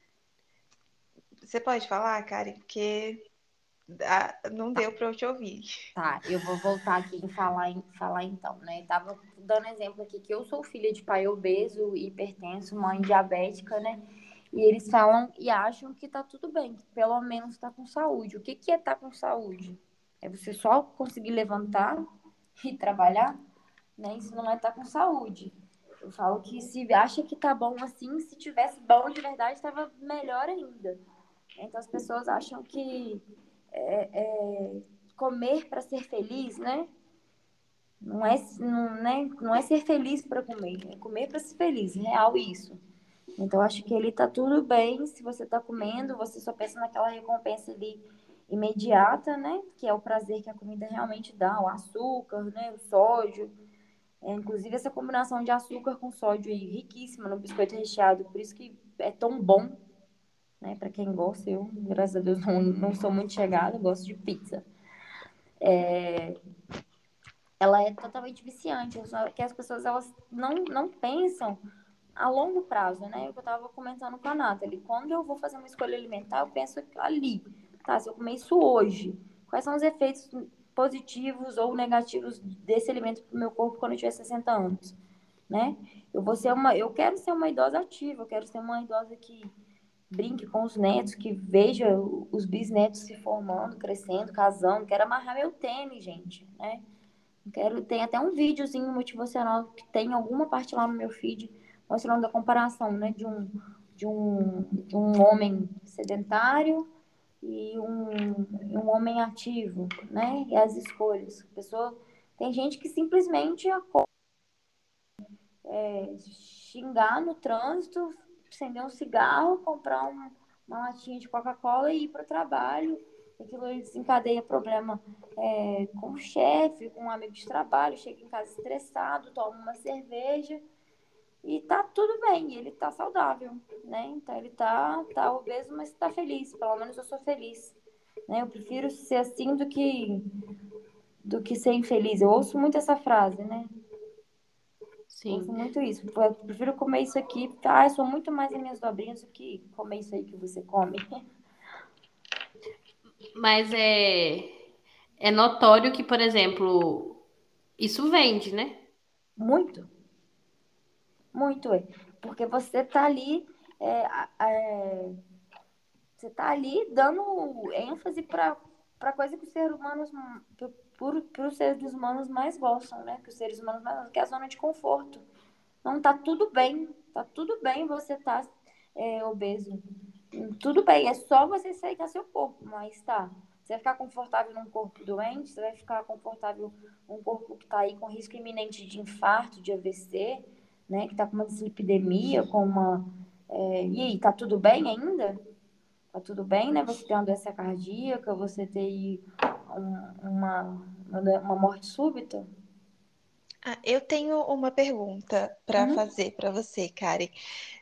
Você pode falar, Karen? Porque não deu para eu te ouvir. Tá, eu vou voltar aqui e falar, falar então, né? Eu tava dando exemplo aqui que eu sou filha de pai obeso, hipertenso, mãe diabética, né? E eles falam e acham que tá tudo bem, que pelo menos tá com saúde. O que, que é tá com saúde? É você só conseguir levantar e trabalhar? Né? Isso não é tá com saúde. Eu falo que se acha que tá bom assim, se tivesse bom de verdade, estava melhor ainda. Então as pessoas acham que é, é, comer para ser feliz, né? Não é, não, né? não é ser feliz para comer, é comer para ser feliz, real isso. Então, acho que ele tá tudo bem se você tá comendo, você só pensa naquela recompensa ali imediata, né? Que é o prazer que a comida realmente dá, o açúcar, né? O sódio. É, inclusive, essa combinação de açúcar com sódio aí, riquíssima no biscoito recheado, por isso que é tão bom, né? Para quem gosta, eu, graças a Deus, não, não sou muito chegada, gosto de pizza. É, ela é totalmente viciante, só que as pessoas elas não, não pensam a longo prazo, né? Eu estava comentando com a Nathalie. Quando eu vou fazer uma escolha alimentar, eu penso ali, tá? Se eu comer isso hoje, quais são os efeitos positivos ou negativos desse alimento para o meu corpo quando eu tiver 60 anos, né? Eu vou ser uma, eu quero ser uma idosa ativa, eu quero ser uma idosa que brinque com os netos, que veja os bisnetos se formando, crescendo, casando. Quero amarrar meu tênis, gente, né? Quero, tem até um videozinho motivacional que tem alguma parte lá no meu feed mostrando a comparação, né, de um, de um, de um homem sedentário e um, um homem ativo, né, e as escolhas. A pessoa, tem gente que simplesmente acorda, é, xingar no trânsito, acender um cigarro, comprar um, uma latinha de Coca-Cola e ir para o trabalho. Aquilo desencadeia problema é, com o chefe, com um amigo de trabalho, chega em casa estressado, toma uma cerveja e tá tudo bem, ele tá saudável, né? Então ele tá, tá obeso, mas tá feliz. Pelo menos eu sou feliz. Né? Eu prefiro ser assim do que do que ser infeliz. Eu ouço muito essa frase, né? Sim. Eu ouço muito isso. Eu prefiro comer isso aqui. Ah, eu sou muito mais em minhas dobrinhas do que comer isso aí que você come. Mas é, é notório que, por exemplo, isso vende, né? Muito. Muito, é. Porque você tá ali. É, é, você tá ali dando ênfase para para coisa que os seres humanos para os seres humanos mais gostam, né? Que os seres humanos mais gostam, que é a zona de conforto. Não tá tudo bem, tá tudo bem você tá é, obeso. Tudo bem, é só você aceitar seu corpo, mas tá. Você vai ficar confortável num corpo doente, você vai ficar confortável num corpo que tá aí com risco iminente de infarto, de AVC, né, que está com uma dislipidemia, com uma. É, e aí, tá tudo bem ainda? Tá tudo bem, né? Você ter uma doença cardíaca, você ter um, uma, uma morte súbita? Ah, eu tenho uma pergunta para uhum. fazer para você, Karen.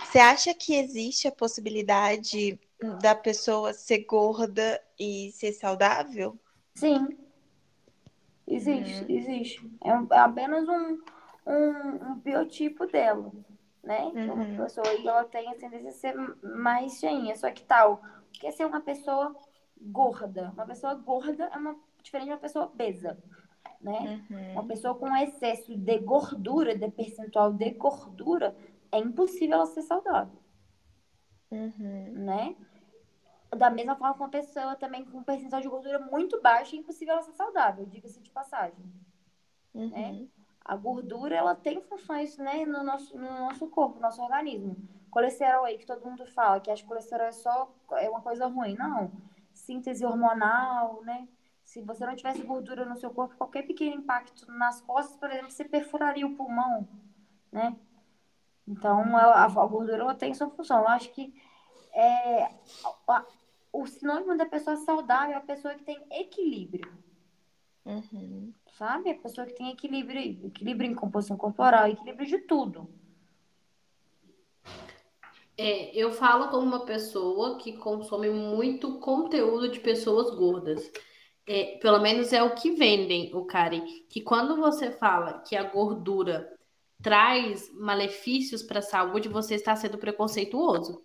Você acha que existe a possibilidade da pessoa ser gorda e ser saudável? Sim. Existe, uhum. existe. É apenas um, um, um biotipo dela, né? Então, uhum. Uma pessoa e ela tem a tendência a ser mais cheinha. Só que tal, quer ser uma pessoa gorda. Uma pessoa gorda é uma diferente de uma pessoa obesa né? Uhum. Uma pessoa com excesso de gordura, de percentual de gordura, é impossível ela ser saudável. Uhum. Né? Da mesma forma que uma pessoa também com percentual de gordura muito baixo, é impossível ela ser saudável, diga-se de passagem. Uhum. Né? A gordura, ela tem funções né, no, nosso, no nosso corpo, no nosso organismo. Colesterol aí, que todo mundo fala, que acha que colesterol é só é uma coisa ruim. Não. Síntese hormonal, né? Se você não tivesse gordura no seu corpo, qualquer pequeno impacto nas costas, por exemplo, você perfuraria o pulmão, né? Então, a, a gordura tem sua função. Eu acho que é, a, o sinônimo da pessoa saudável é a pessoa que tem equilíbrio. Uhum. Sabe? A pessoa que tem equilíbrio, equilíbrio em composição corporal, equilíbrio de tudo. É, eu falo como uma pessoa que consome muito conteúdo de pessoas gordas é, pelo menos é o que vendem, o Karen, que quando você fala que a gordura traz malefícios para a saúde, você está sendo preconceituoso.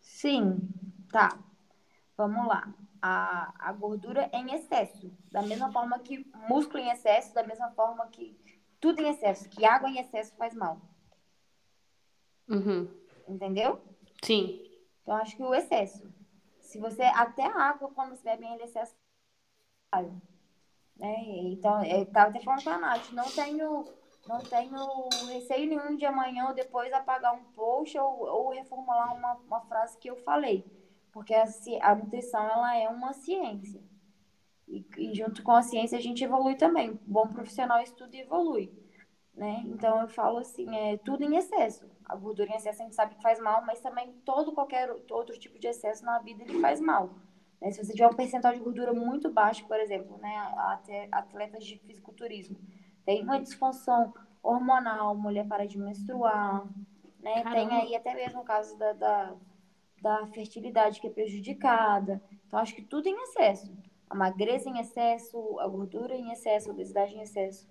Sim, tá. Vamos lá. A, a gordura é em excesso, da mesma forma que músculo em excesso, da mesma forma que tudo em excesso, que água em excesso faz mal. Uhum. Entendeu? Sim. Então, acho que o excesso. Se você, até a água, quando você bebe em excesso, né? Então, eu estava até falando com a Nath, não tenho, não tenho receio nenhum de amanhã ou depois apagar um post ou, ou reformular uma, uma frase que eu falei. Porque a, a nutrição, ela é uma ciência. E, e, junto com a ciência a gente evolui também. bom profissional estuda e evolui. Né? Então eu falo assim, é tudo em excesso. A gordura em excesso a gente sabe que faz mal, mas também todo qualquer outro tipo de excesso na vida ele faz mal. Né? Se você tiver um percentual de gordura muito baixo, por exemplo, né, até atletas de fisiculturismo, tem uma disfunção hormonal, mulher para de menstruar, né? Tem aí até mesmo o caso da, da, da fertilidade que é prejudicada. Então, acho que tudo em excesso. A magreza em excesso, a gordura em excesso, a obesidade em excesso.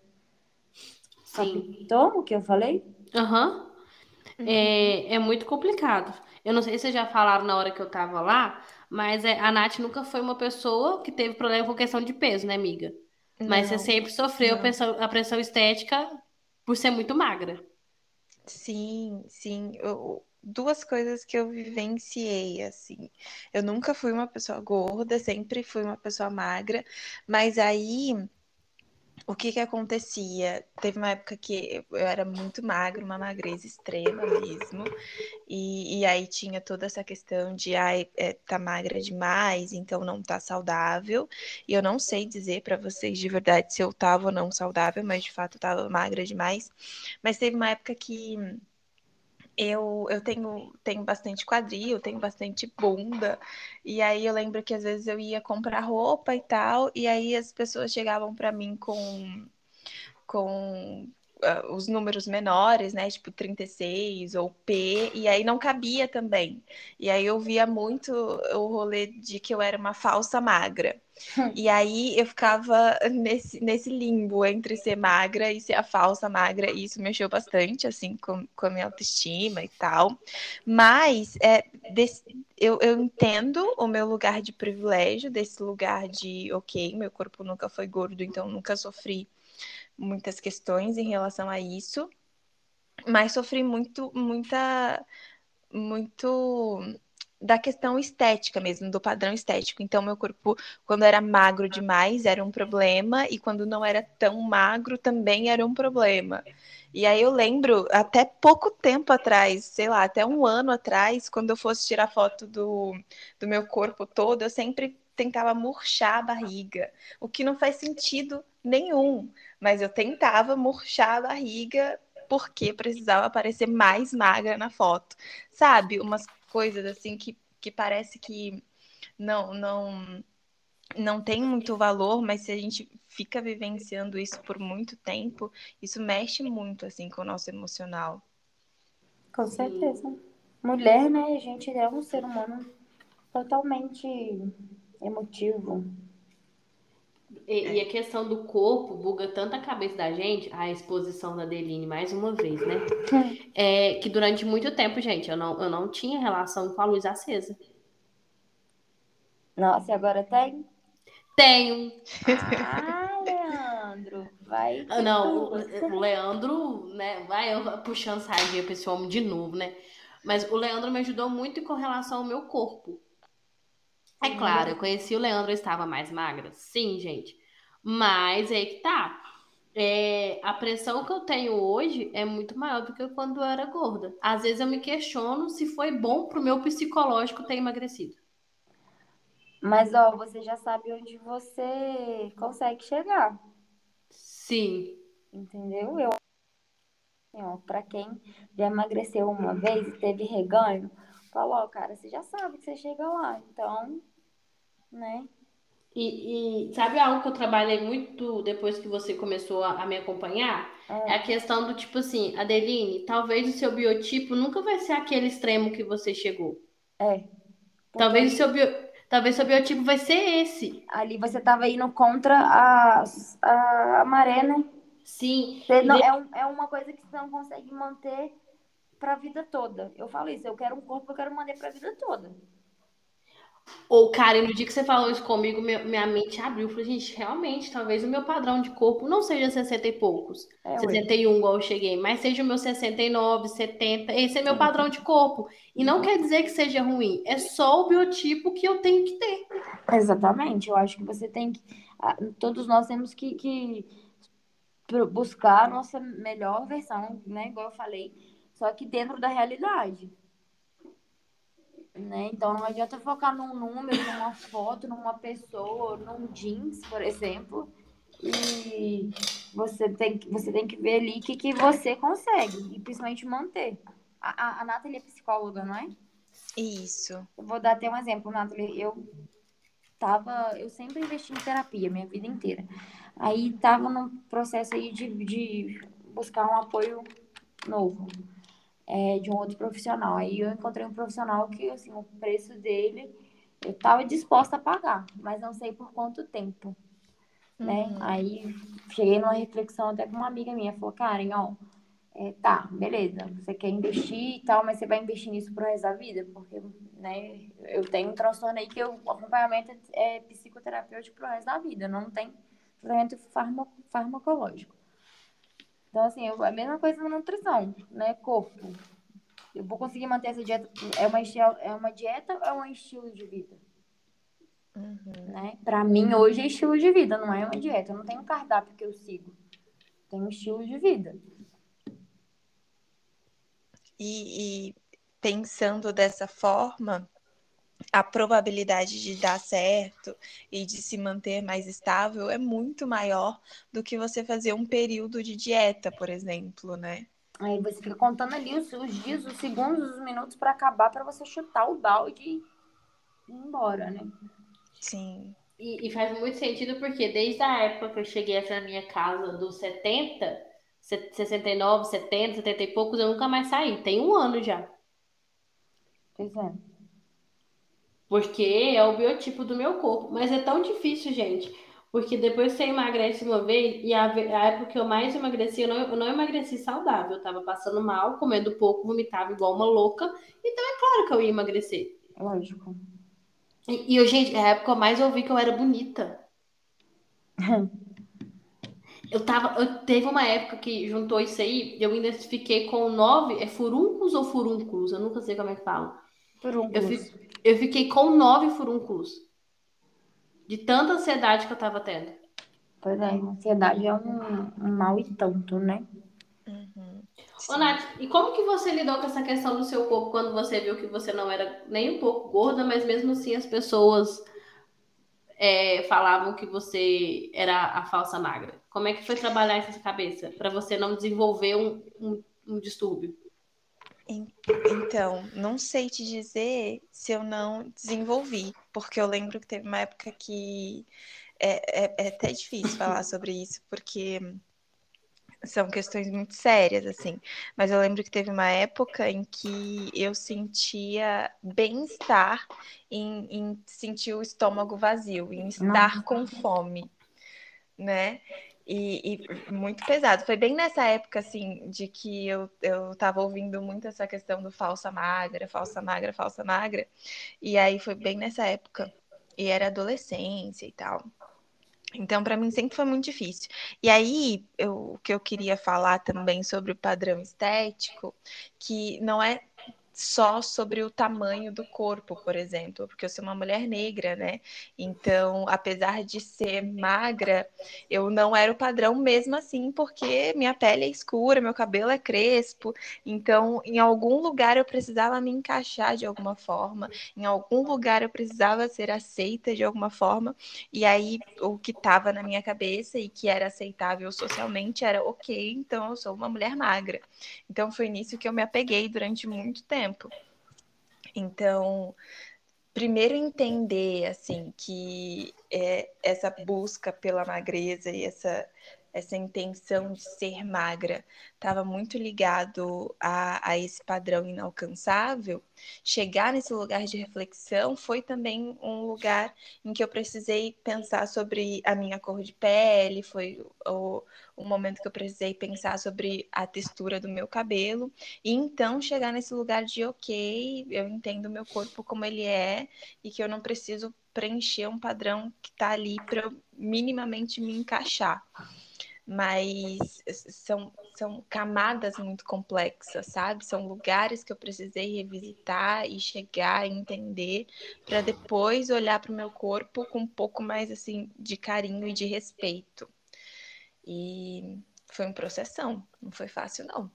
Sim. Captou o que eu falei? Aham. Uhum. É, é muito complicado. Eu não sei se vocês já falaram na hora que eu tava lá, mas é, a Nath nunca foi uma pessoa que teve problema com questão de peso, né, amiga? Não, mas você sempre sofreu pressão, a pressão estética por ser muito magra. Sim, sim. Eu, duas coisas que eu vivenciei, assim. Eu nunca fui uma pessoa gorda, sempre fui uma pessoa magra, mas aí o que que acontecia? Teve uma época que eu era muito magra, uma magreza extrema mesmo, e, e aí tinha toda essa questão de, ai, é, tá magra demais, então não tá saudável, e eu não sei dizer para vocês de verdade se eu tava ou não saudável, mas de fato eu tava magra demais, mas teve uma época que eu, eu tenho, tenho bastante quadril, tenho bastante bunda, e aí eu lembro que às vezes eu ia comprar roupa e tal, e aí as pessoas chegavam para mim com, com uh, os números menores, né, tipo 36 ou P, e aí não cabia também. E aí eu via muito o rolê de que eu era uma falsa magra. [laughs] E aí eu ficava nesse, nesse limbo entre ser magra e ser a falsa magra, e isso mexeu bastante, assim, com, com a minha autoestima e tal. Mas é, desse, eu, eu entendo o meu lugar de privilégio, desse lugar de, ok, meu corpo nunca foi gordo, então nunca sofri muitas questões em relação a isso, mas sofri muito, muita, muito da questão estética mesmo, do padrão estético. Então, meu corpo, quando era magro demais, era um problema, e quando não era tão magro, também era um problema. E aí eu lembro, até pouco tempo atrás, sei lá, até um ano atrás, quando eu fosse tirar foto do, do meu corpo todo, eu sempre tentava murchar a barriga, o que não faz sentido nenhum, mas eu tentava murchar a barriga porque precisava parecer mais magra na foto, sabe? Umas coisas assim que, que parece que não, não não tem muito valor, mas se a gente fica vivenciando isso por muito tempo, isso mexe muito assim com o nosso emocional. Com certeza. Mulher, né, a gente é um ser humano totalmente emotivo. E, e, a questão do corpo buga tanto a cabeça da gente, a exposição da Deline mais uma vez, né? [laughs] É, que durante muito tempo, gente, eu não, eu não tinha relação com a luz acesa. Nossa, e agora tem? Tenho. Ah, Leandro, vai. Não, o, Leandro, né? Vai eu puxando sardinha pra esse homem de novo, né? Mas o Leandro me ajudou muito com relação ao meu corpo. É claro, eu conheci o Leandro, eu estava mais magra. Sim, gente. Mas é que tá. É, a pressão que eu tenho hoje é muito maior do que quando eu era gorda. Às vezes eu me questiono se foi bom pro meu psicológico ter emagrecido. Mas, ó, você já sabe onde você consegue chegar. Sim. Entendeu? Eu, ó, pra quem já emagreceu uma vez e teve reganho, falou, cara, você já sabe que você chega lá. Então, né? E, e, sabe algo que eu trabalhei muito depois que você começou a, a me acompanhar? É. é. a questão do tipo assim, Adeline, talvez o seu biotipo nunca vai ser aquele extremo que você chegou. É. Porque... Talvez o seu, bio, talvez o seu biotipo vai ser esse. Ali você tava indo contra a, a, a maré, né? Sim. Não, é, um, é uma coisa que você não consegue manter pra vida toda. Eu falo isso, eu quero um corpo que eu quero manter pra vida toda. Ou, Karen, no dia que você falou isso comigo, minha mente abriu. Falei, gente, realmente, talvez o meu padrão de corpo não seja 60 e poucos. É, 61, igual eu cheguei, mas seja o meu 69, 70. Esse é meu padrão de corpo. E não quer dizer que seja ruim. É só o biotipo que eu tenho que ter. Exatamente. Eu acho que você tem que. Todos nós temos que, que buscar a nossa melhor versão, né? Igual eu falei. Só que dentro da realidade. Né? Então não adianta focar num número, numa foto, numa pessoa, num jeans, por exemplo. E você tem, você tem que ver ali o que, que você consegue e principalmente manter. A, a, a Nathalie é psicóloga, não é? Isso. Eu vou dar até um exemplo, Nathalie. Eu tava, eu sempre investi em terapia minha vida inteira. Aí tava num processo aí de, de buscar um apoio novo é, de um outro profissional. Aí eu encontrei um profissional que, assim, o preço dele eu estava disposta a pagar, mas não sei por quanto tempo, né? Uhum. Aí cheguei numa reflexão até com uma amiga minha, falou, Karen, ó, é, tá, beleza, você quer investir e tal, mas você vai investir nisso pro resto da vida? Porque, né, eu tenho um transtorno aí que o acompanhamento é psicoterapêutico pro resto da vida, não tem tratamento farmacológico. Então, assim, eu, a mesma coisa na nutrição, né? Corpo. Eu vou conseguir manter essa dieta. É uma, é uma dieta ou é um estilo de vida? Uhum. Né? Para mim, hoje é estilo de vida, não é uma dieta. Eu não tenho um cardápio que eu sigo. Tenho um estilo de vida. E, e pensando dessa forma, a probabilidade de dar certo e de se manter mais estável é muito maior do que você fazer um período de dieta, por exemplo, né? Aí você fica contando ali os, os dias, os segundos, os minutos para acabar para você chutar o balde e ir embora, né? Sim. E, e, faz muito sentido porque desde a época que eu cheguei essa minha casa dos 70, 69, 70, 70 e poucos, eu nunca mais saí. Tem um ano já. Pois é. Porque é o biotipo do meu corpo. Mas é tão difícil, gente. Porque depois você emagrece uma vez, e a, a época que eu mais emagreci, eu não, eu não emagreci saudável. Eu tava passando mal, comendo pouco, vomitava igual uma louca. Então é claro que eu ia emagrecer. Lógico. E, e gente, é a época que eu mais ouvi que eu era bonita. [laughs] eu tava. Eu, teve uma época que juntou isso aí, eu ainda fiquei com nove. É furúnculos ou furúnculos? Eu nunca sei como é que fala. Furúnculos. Eu, eu fiquei com nove furúnculos. De tanta ansiedade que eu tava tendo. Pois é, ansiedade é um, um mal e tanto, né? Uhum. Ô, Nath, e como que você lidou com essa questão do seu corpo quando você viu que você não era nem um pouco gorda, mas mesmo assim as pessoas é, falavam que você era a falsa magra? Como é que foi trabalhar essa cabeça para você não desenvolver um, um, um distúrbio? Então, não sei te dizer se eu não desenvolvi, porque eu lembro que teve uma época que é, é, é até difícil falar [laughs] sobre isso, porque são questões muito sérias, assim. Mas eu lembro que teve uma época em que eu sentia bem-estar em, em, sentir o estômago vazio, em estar com fome, né? E, e, muito pesado. Foi bem nessa época, assim, de que eu, eu tava ouvindo muito essa questão do falsa magra, falsa magra, falsa magra. E aí foi bem nessa época. E era adolescência e tal. Então, para mim sempre foi muito difícil. E aí, eu, o que eu queria falar também sobre o padrão estético, que não é só sobre o tamanho do corpo, por exemplo, porque eu sou uma mulher negra, né? Então, apesar de ser magra, eu não era o padrão mesmo assim, porque minha pele é escura, meu cabelo é crespo. Então, em algum lugar eu precisava me encaixar de alguma forma, em algum lugar eu precisava ser aceita de alguma forma. E aí, o que estava na minha cabeça e que era aceitável socialmente era ok, então eu sou uma mulher magra. Então, foi nisso que eu me apeguei durante muito tempo tempo. Então, primeiro entender assim que é, essa busca pela magreza e essa essa intenção de ser magra estava muito ligado a, a, esse padrão inalcançável, chegar nesse lugar de reflexão foi também um lugar em que eu precisei pensar sobre a minha cor de pele, foi o, o momento que eu precisei pensar sobre a textura do meu cabelo, e então chegar nesse lugar de ok, eu entendo o meu corpo como ele é e que eu não preciso preencher um padrão que está ali para minimamente me encaixar mas são, são camadas muito complexas, sabe? São lugares que eu precisei revisitar e chegar e entender para depois olhar para o meu corpo com um pouco mais assim de carinho e de respeito. E foi um processão, não foi fácil não.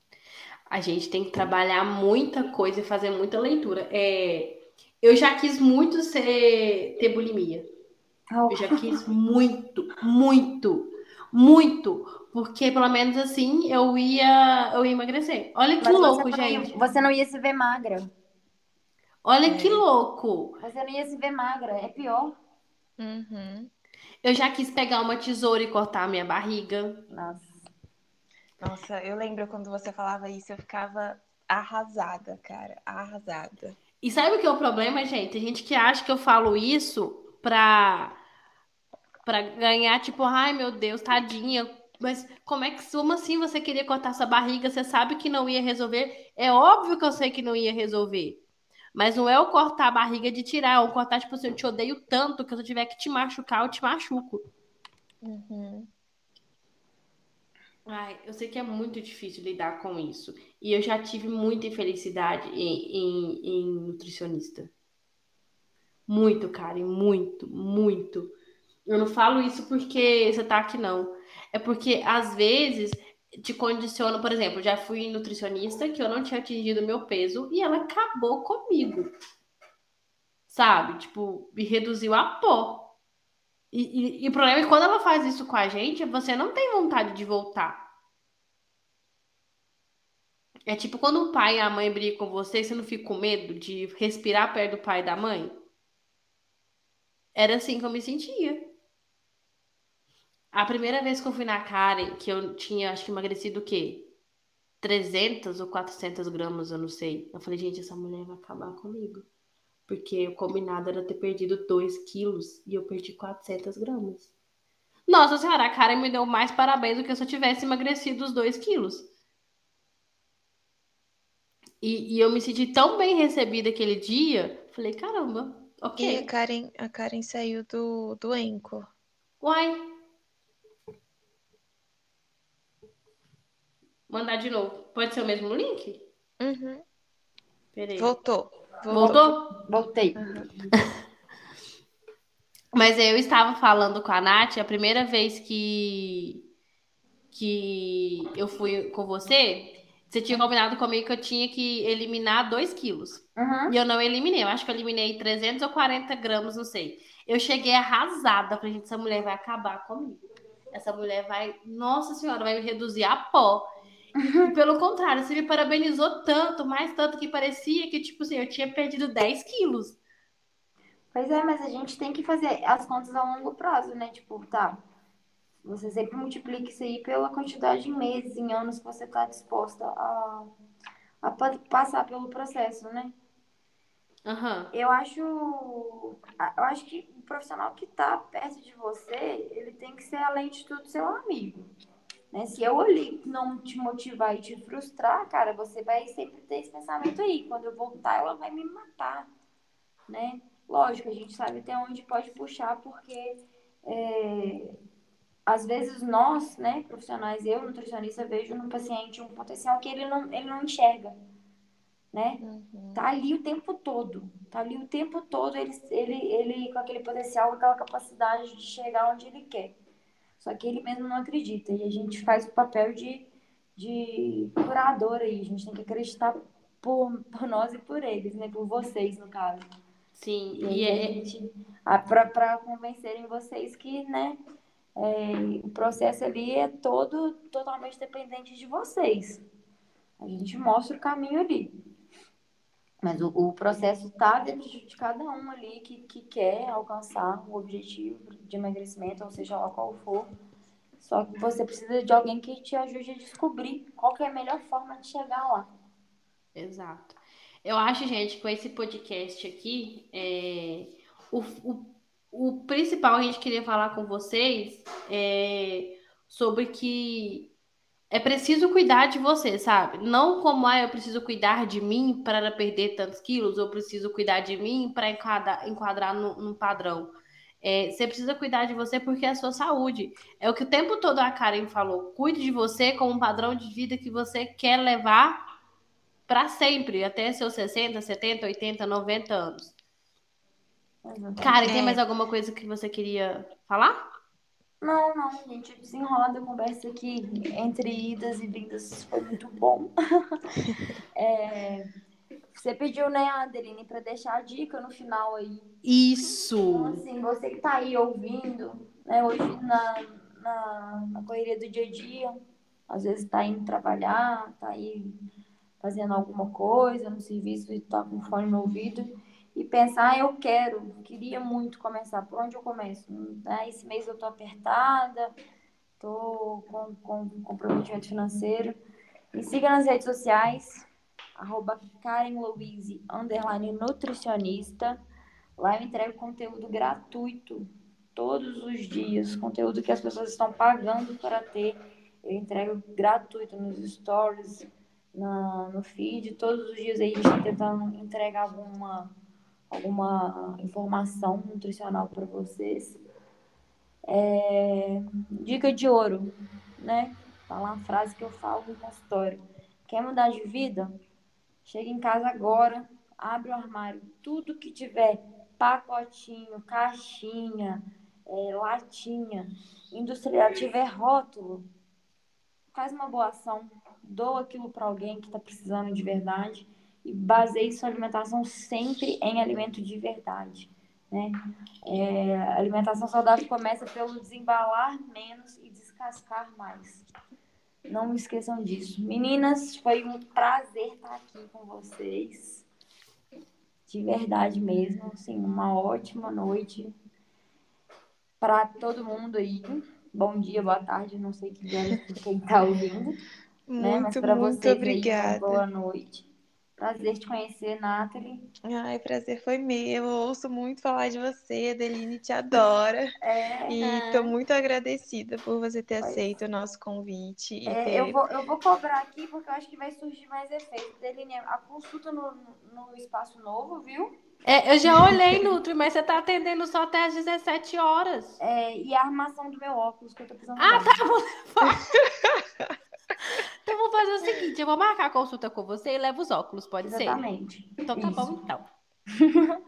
A gente tem que trabalhar muita coisa e fazer muita leitura. É, eu já quis muito ser ter bulimia. Oh. Eu já quis muito, muito muito, porque pelo menos assim eu ia eu ia emagrecer. Olha que Mas louco, gente. Ia, você não ia se ver magra. Olha é. que louco. Você não ia se ver magra, é pior. Uhum. Eu já quis pegar uma tesoura e cortar a minha barriga. Nossa. Nossa, eu lembro quando você falava isso, eu ficava arrasada, cara, arrasada. E sabe o que é o problema, gente? Tem gente que acha que eu falo isso pra para ganhar, tipo, ai meu Deus, tadinha. Mas como é que, como assim você queria cortar sua barriga? Você sabe que não ia resolver? É óbvio que eu sei que não ia resolver. Mas não é o cortar a barriga de tirar, é o cortar, tipo assim, eu te odeio tanto que se eu tiver que te machucar, eu te machuco. Uhum. Ai, eu sei que é muito difícil lidar com isso. E eu já tive muita infelicidade em, em, em nutricionista. Muito, Karen, muito, muito. Eu não falo isso porque você tá aqui, não. É porque, às vezes, te condiciona, por exemplo, já fui nutricionista que eu não tinha atingido meu peso e ela acabou comigo. Sabe? Tipo, me reduziu a pó. E, e, e o problema é que quando ela faz isso com a gente, você não tem vontade de voltar. É tipo quando o pai e a mãe brigam com você, você não fica com medo de respirar perto do pai e da mãe? Era assim que eu me sentia. A primeira vez que eu fui na Karen, que eu tinha, acho que emagrecido o quê? 300 ou 400 gramas, eu não sei. Eu falei, gente, essa mulher vai acabar comigo. Porque o combinado era ter perdido 2 quilos e eu perdi 400 gramas. Nossa senhora, a Karen me deu mais parabéns do que se eu tivesse emagrecido os 2 quilos. E, e, eu me senti tão bem recebida aquele dia. Falei, caramba, ok. E a Karen, a Karen saiu do, do Enco. Uai, Mandar de novo. Pode ser o mesmo link? Uhum. Peraí. Voltou. Voltou? Voltei. Uhum. Mas eu estava falando com a Nath, a primeira vez que, que eu fui com você, você tinha combinado comigo que eu tinha que eliminar 2 quilos. Uhum. E eu não eliminei. Eu acho que eu eliminei 340 gramas, não sei. Eu cheguei arrasada. Falei, gente, essa mulher vai acabar comigo. Essa mulher vai, nossa senhora, vai me reduzir a pó. E pelo contrário, você me parabenizou tanto, mais tanto que parecia que, tipo assim, eu tinha perdido 10 quilos. Pois é, mas a gente tem que fazer as contas a longo prazo, né? Tipo, tá. Você sempre multiplica isso aí pela quantidade de meses, em anos que você está disposta a, a passar pelo processo, né? Uhum. Eu acho, eu acho que o profissional que está perto de você, ele tem que ser, além de tudo, seu amigo. Né? Se eu ali não te motivar e te frustrar, cara, você vai sempre ter esse pensamento aí. Quando eu voltar, ela vai me matar, né? Lógico, a gente sabe até onde pode puxar, porque é, às vezes nós, né, profissionais, eu, nutricionista, vejo no paciente um potencial que ele não, ele não enxerga, né? Uhum. Tá ali o tempo todo, tá ali o tempo todo ele, ele, ele com aquele potencial, com aquela capacidade de chegar onde ele quer. Só que ele mesmo não acredita. E a gente faz o papel de, de curador aí. A gente tem que acreditar por, por nós e por eles, né? Por vocês, no caso. Sim, e, e é... a gente. Para convencerem vocês que, né? É, o processo ali é todo totalmente dependente de vocês. A gente mostra o caminho ali. Mas o, o processo está dentro de cada um ali que, que quer alcançar o objetivo de emagrecimento, ou seja lá qual for. Só que você precisa de alguém que te ajude a descobrir qual é a melhor forma de chegar lá. Exato. Eu acho, gente, que com esse podcast aqui, é, o, o, o principal a gente queria falar com vocês é sobre que é preciso cuidar de você, sabe? Não como ah, eu preciso cuidar de mim para perder tantos quilos, ou preciso cuidar de mim para enquadrar, enquadrar no, num padrão. É, você precisa cuidar de você porque é a sua saúde. É o que o tempo todo a Karen falou. Cuide de você com um padrão de vida que você quer levar para sempre, até seus 60, 70, 80, 90 anos. Karen, tem é. mais alguma coisa que você queria falar? Não, não, gente, desenrola a conversa aqui entre idas e vindas foi muito bom. [laughs] é, você pediu, né, Adeline, para deixar a dica no final aí. Isso! Então, assim, você que tá aí ouvindo, né, hoje na, na, na correria do dia a dia, às vezes tá indo trabalhar, tá aí fazendo alguma coisa no serviço e tá com fone no ouvido e pensar, ah, eu quero, queria muito começar, por onde eu começo? Ah, esse mês eu tô apertada, tô com, com comprometimento financeiro. Me siga nas redes sociais, arroba Karen Louise, underline nutricionista. Lá eu entrego conteúdo gratuito todos os dias, conteúdo que as pessoas estão pagando para ter. Eu entrego gratuito nos stories, na, no feed, todos os dias aí a gente está tentando entregar alguma alguma informação nutricional para vocês. É, dica de ouro, né? Falar uma frase que eu falo no consultório. Quer mudar de vida? Chega em casa agora, abre o armário, tudo que tiver pacotinho, caixinha, é, latinha, industrial, tiver rótulo, faz uma boa ação, doa aquilo para alguém que está precisando de verdade e baseie sua alimentação sempre em alimento de verdade. Né? É, a alimentação saudável começa pelo desembalar menos e descascar mais. Não esqueçam disso. Meninas, foi um prazer estar aqui com vocês. De verdade mesmo. Assim, uma ótima noite para todo mundo aí. Bom dia, boa tarde, não sei que horas quem está ouvindo. Muito, né? Mas para vocês obrigada. Aí, boa noite. Prazer te conhecer, Nathalie. Ai, prazer foi meu. Eu ouço muito falar de você, Adeline te adora. [laughs] É, e estou muito agradecida por você ter pois. aceito o nosso convite. É, ter... eu, vou, eu vou cobrar aqui porque eu acho que vai surgir mais efeito. Adeline, a consulta no, no espaço novo, viu? É, eu já olhei, Nutri, mas você tá atendendo só até às 17 horas. É, e a armação do meu óculos que eu tô precisando. Ah, tá bom. [laughs] Então vamos fazer o seguinte: eu vou marcar a consulta com você e levo os óculos, pode Exatamente. ser? Então tá Isso. bom, então. [laughs]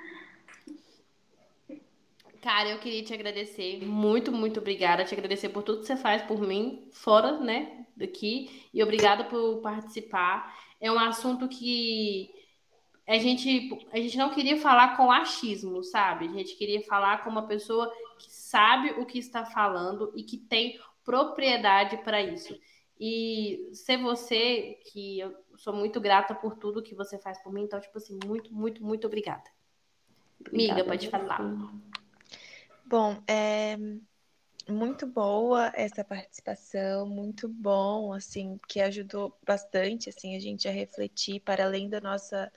Cara, eu queria te agradecer. Muito, muito obrigada. Te agradecer por tudo que você faz por mim, fora, né, daqui. E obrigada por participar. É um assunto que a gente, a gente não queria falar com achismo, sabe? A gente queria falar com uma pessoa que sabe o que está falando e que tem propriedade para isso. E ser você, que eu sou muito grata por tudo que você faz por mim. Então, tipo assim, muito, muito, muito obrigada. obrigada Miga, pode falar. Bom, é muito boa essa participação, muito bom, assim, que ajudou bastante, assim, a gente a refletir para além da nossa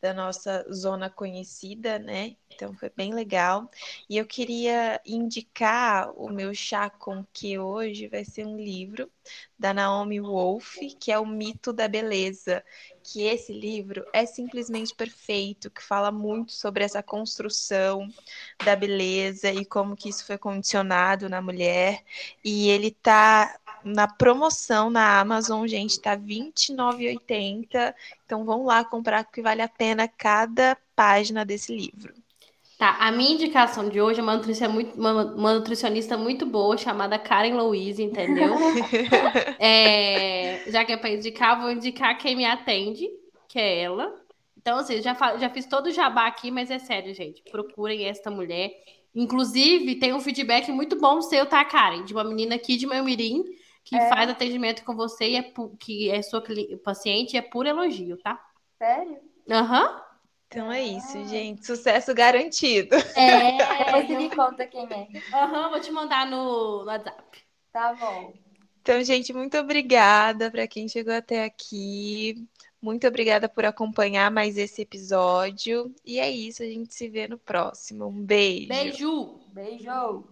da nossa zona conhecida, né? Então foi bem legal. E eu queria indicar o meu chá com que hoje vai ser um livro da Naomi Wolf, que é o Mito da Beleza. Que esse livro é simplesmente perfeito, que fala muito sobre essa construção da beleza e como que isso foi condicionado na mulher. E ele tá na promoção na Amazon, gente, tá R$29,80. Então vão lá comprar que vale a pena cada página desse livro. Tá, a minha indicação de hoje é uma nutricionista muito, uma, uma nutricionista muito boa chamada Karen Louise, entendeu? [laughs] é, já que é para indicar, vou indicar quem me atende, que é ela. Então, assim, já, já fiz todo o jabá aqui, mas é sério, gente. Procurem esta mulher. Inclusive, tem um feedback muito bom seu, tá, Karen? De uma menina aqui de Melmirim, que é. faz atendimento com você e é que é sua paciente, é puro elogio, tá? Sério? Aham. Uhum. Então é isso, ah. gente. Sucesso garantido. É, [laughs] depois você me conta quem é. Aham, uhum, vou te mandar no, no WhatsApp. Tá bom. Então, gente, muito obrigada para quem chegou até aqui. Muito obrigada por acompanhar mais esse episódio. E é isso, a gente se vê no próximo. Um beijo. Beijo. Beijo.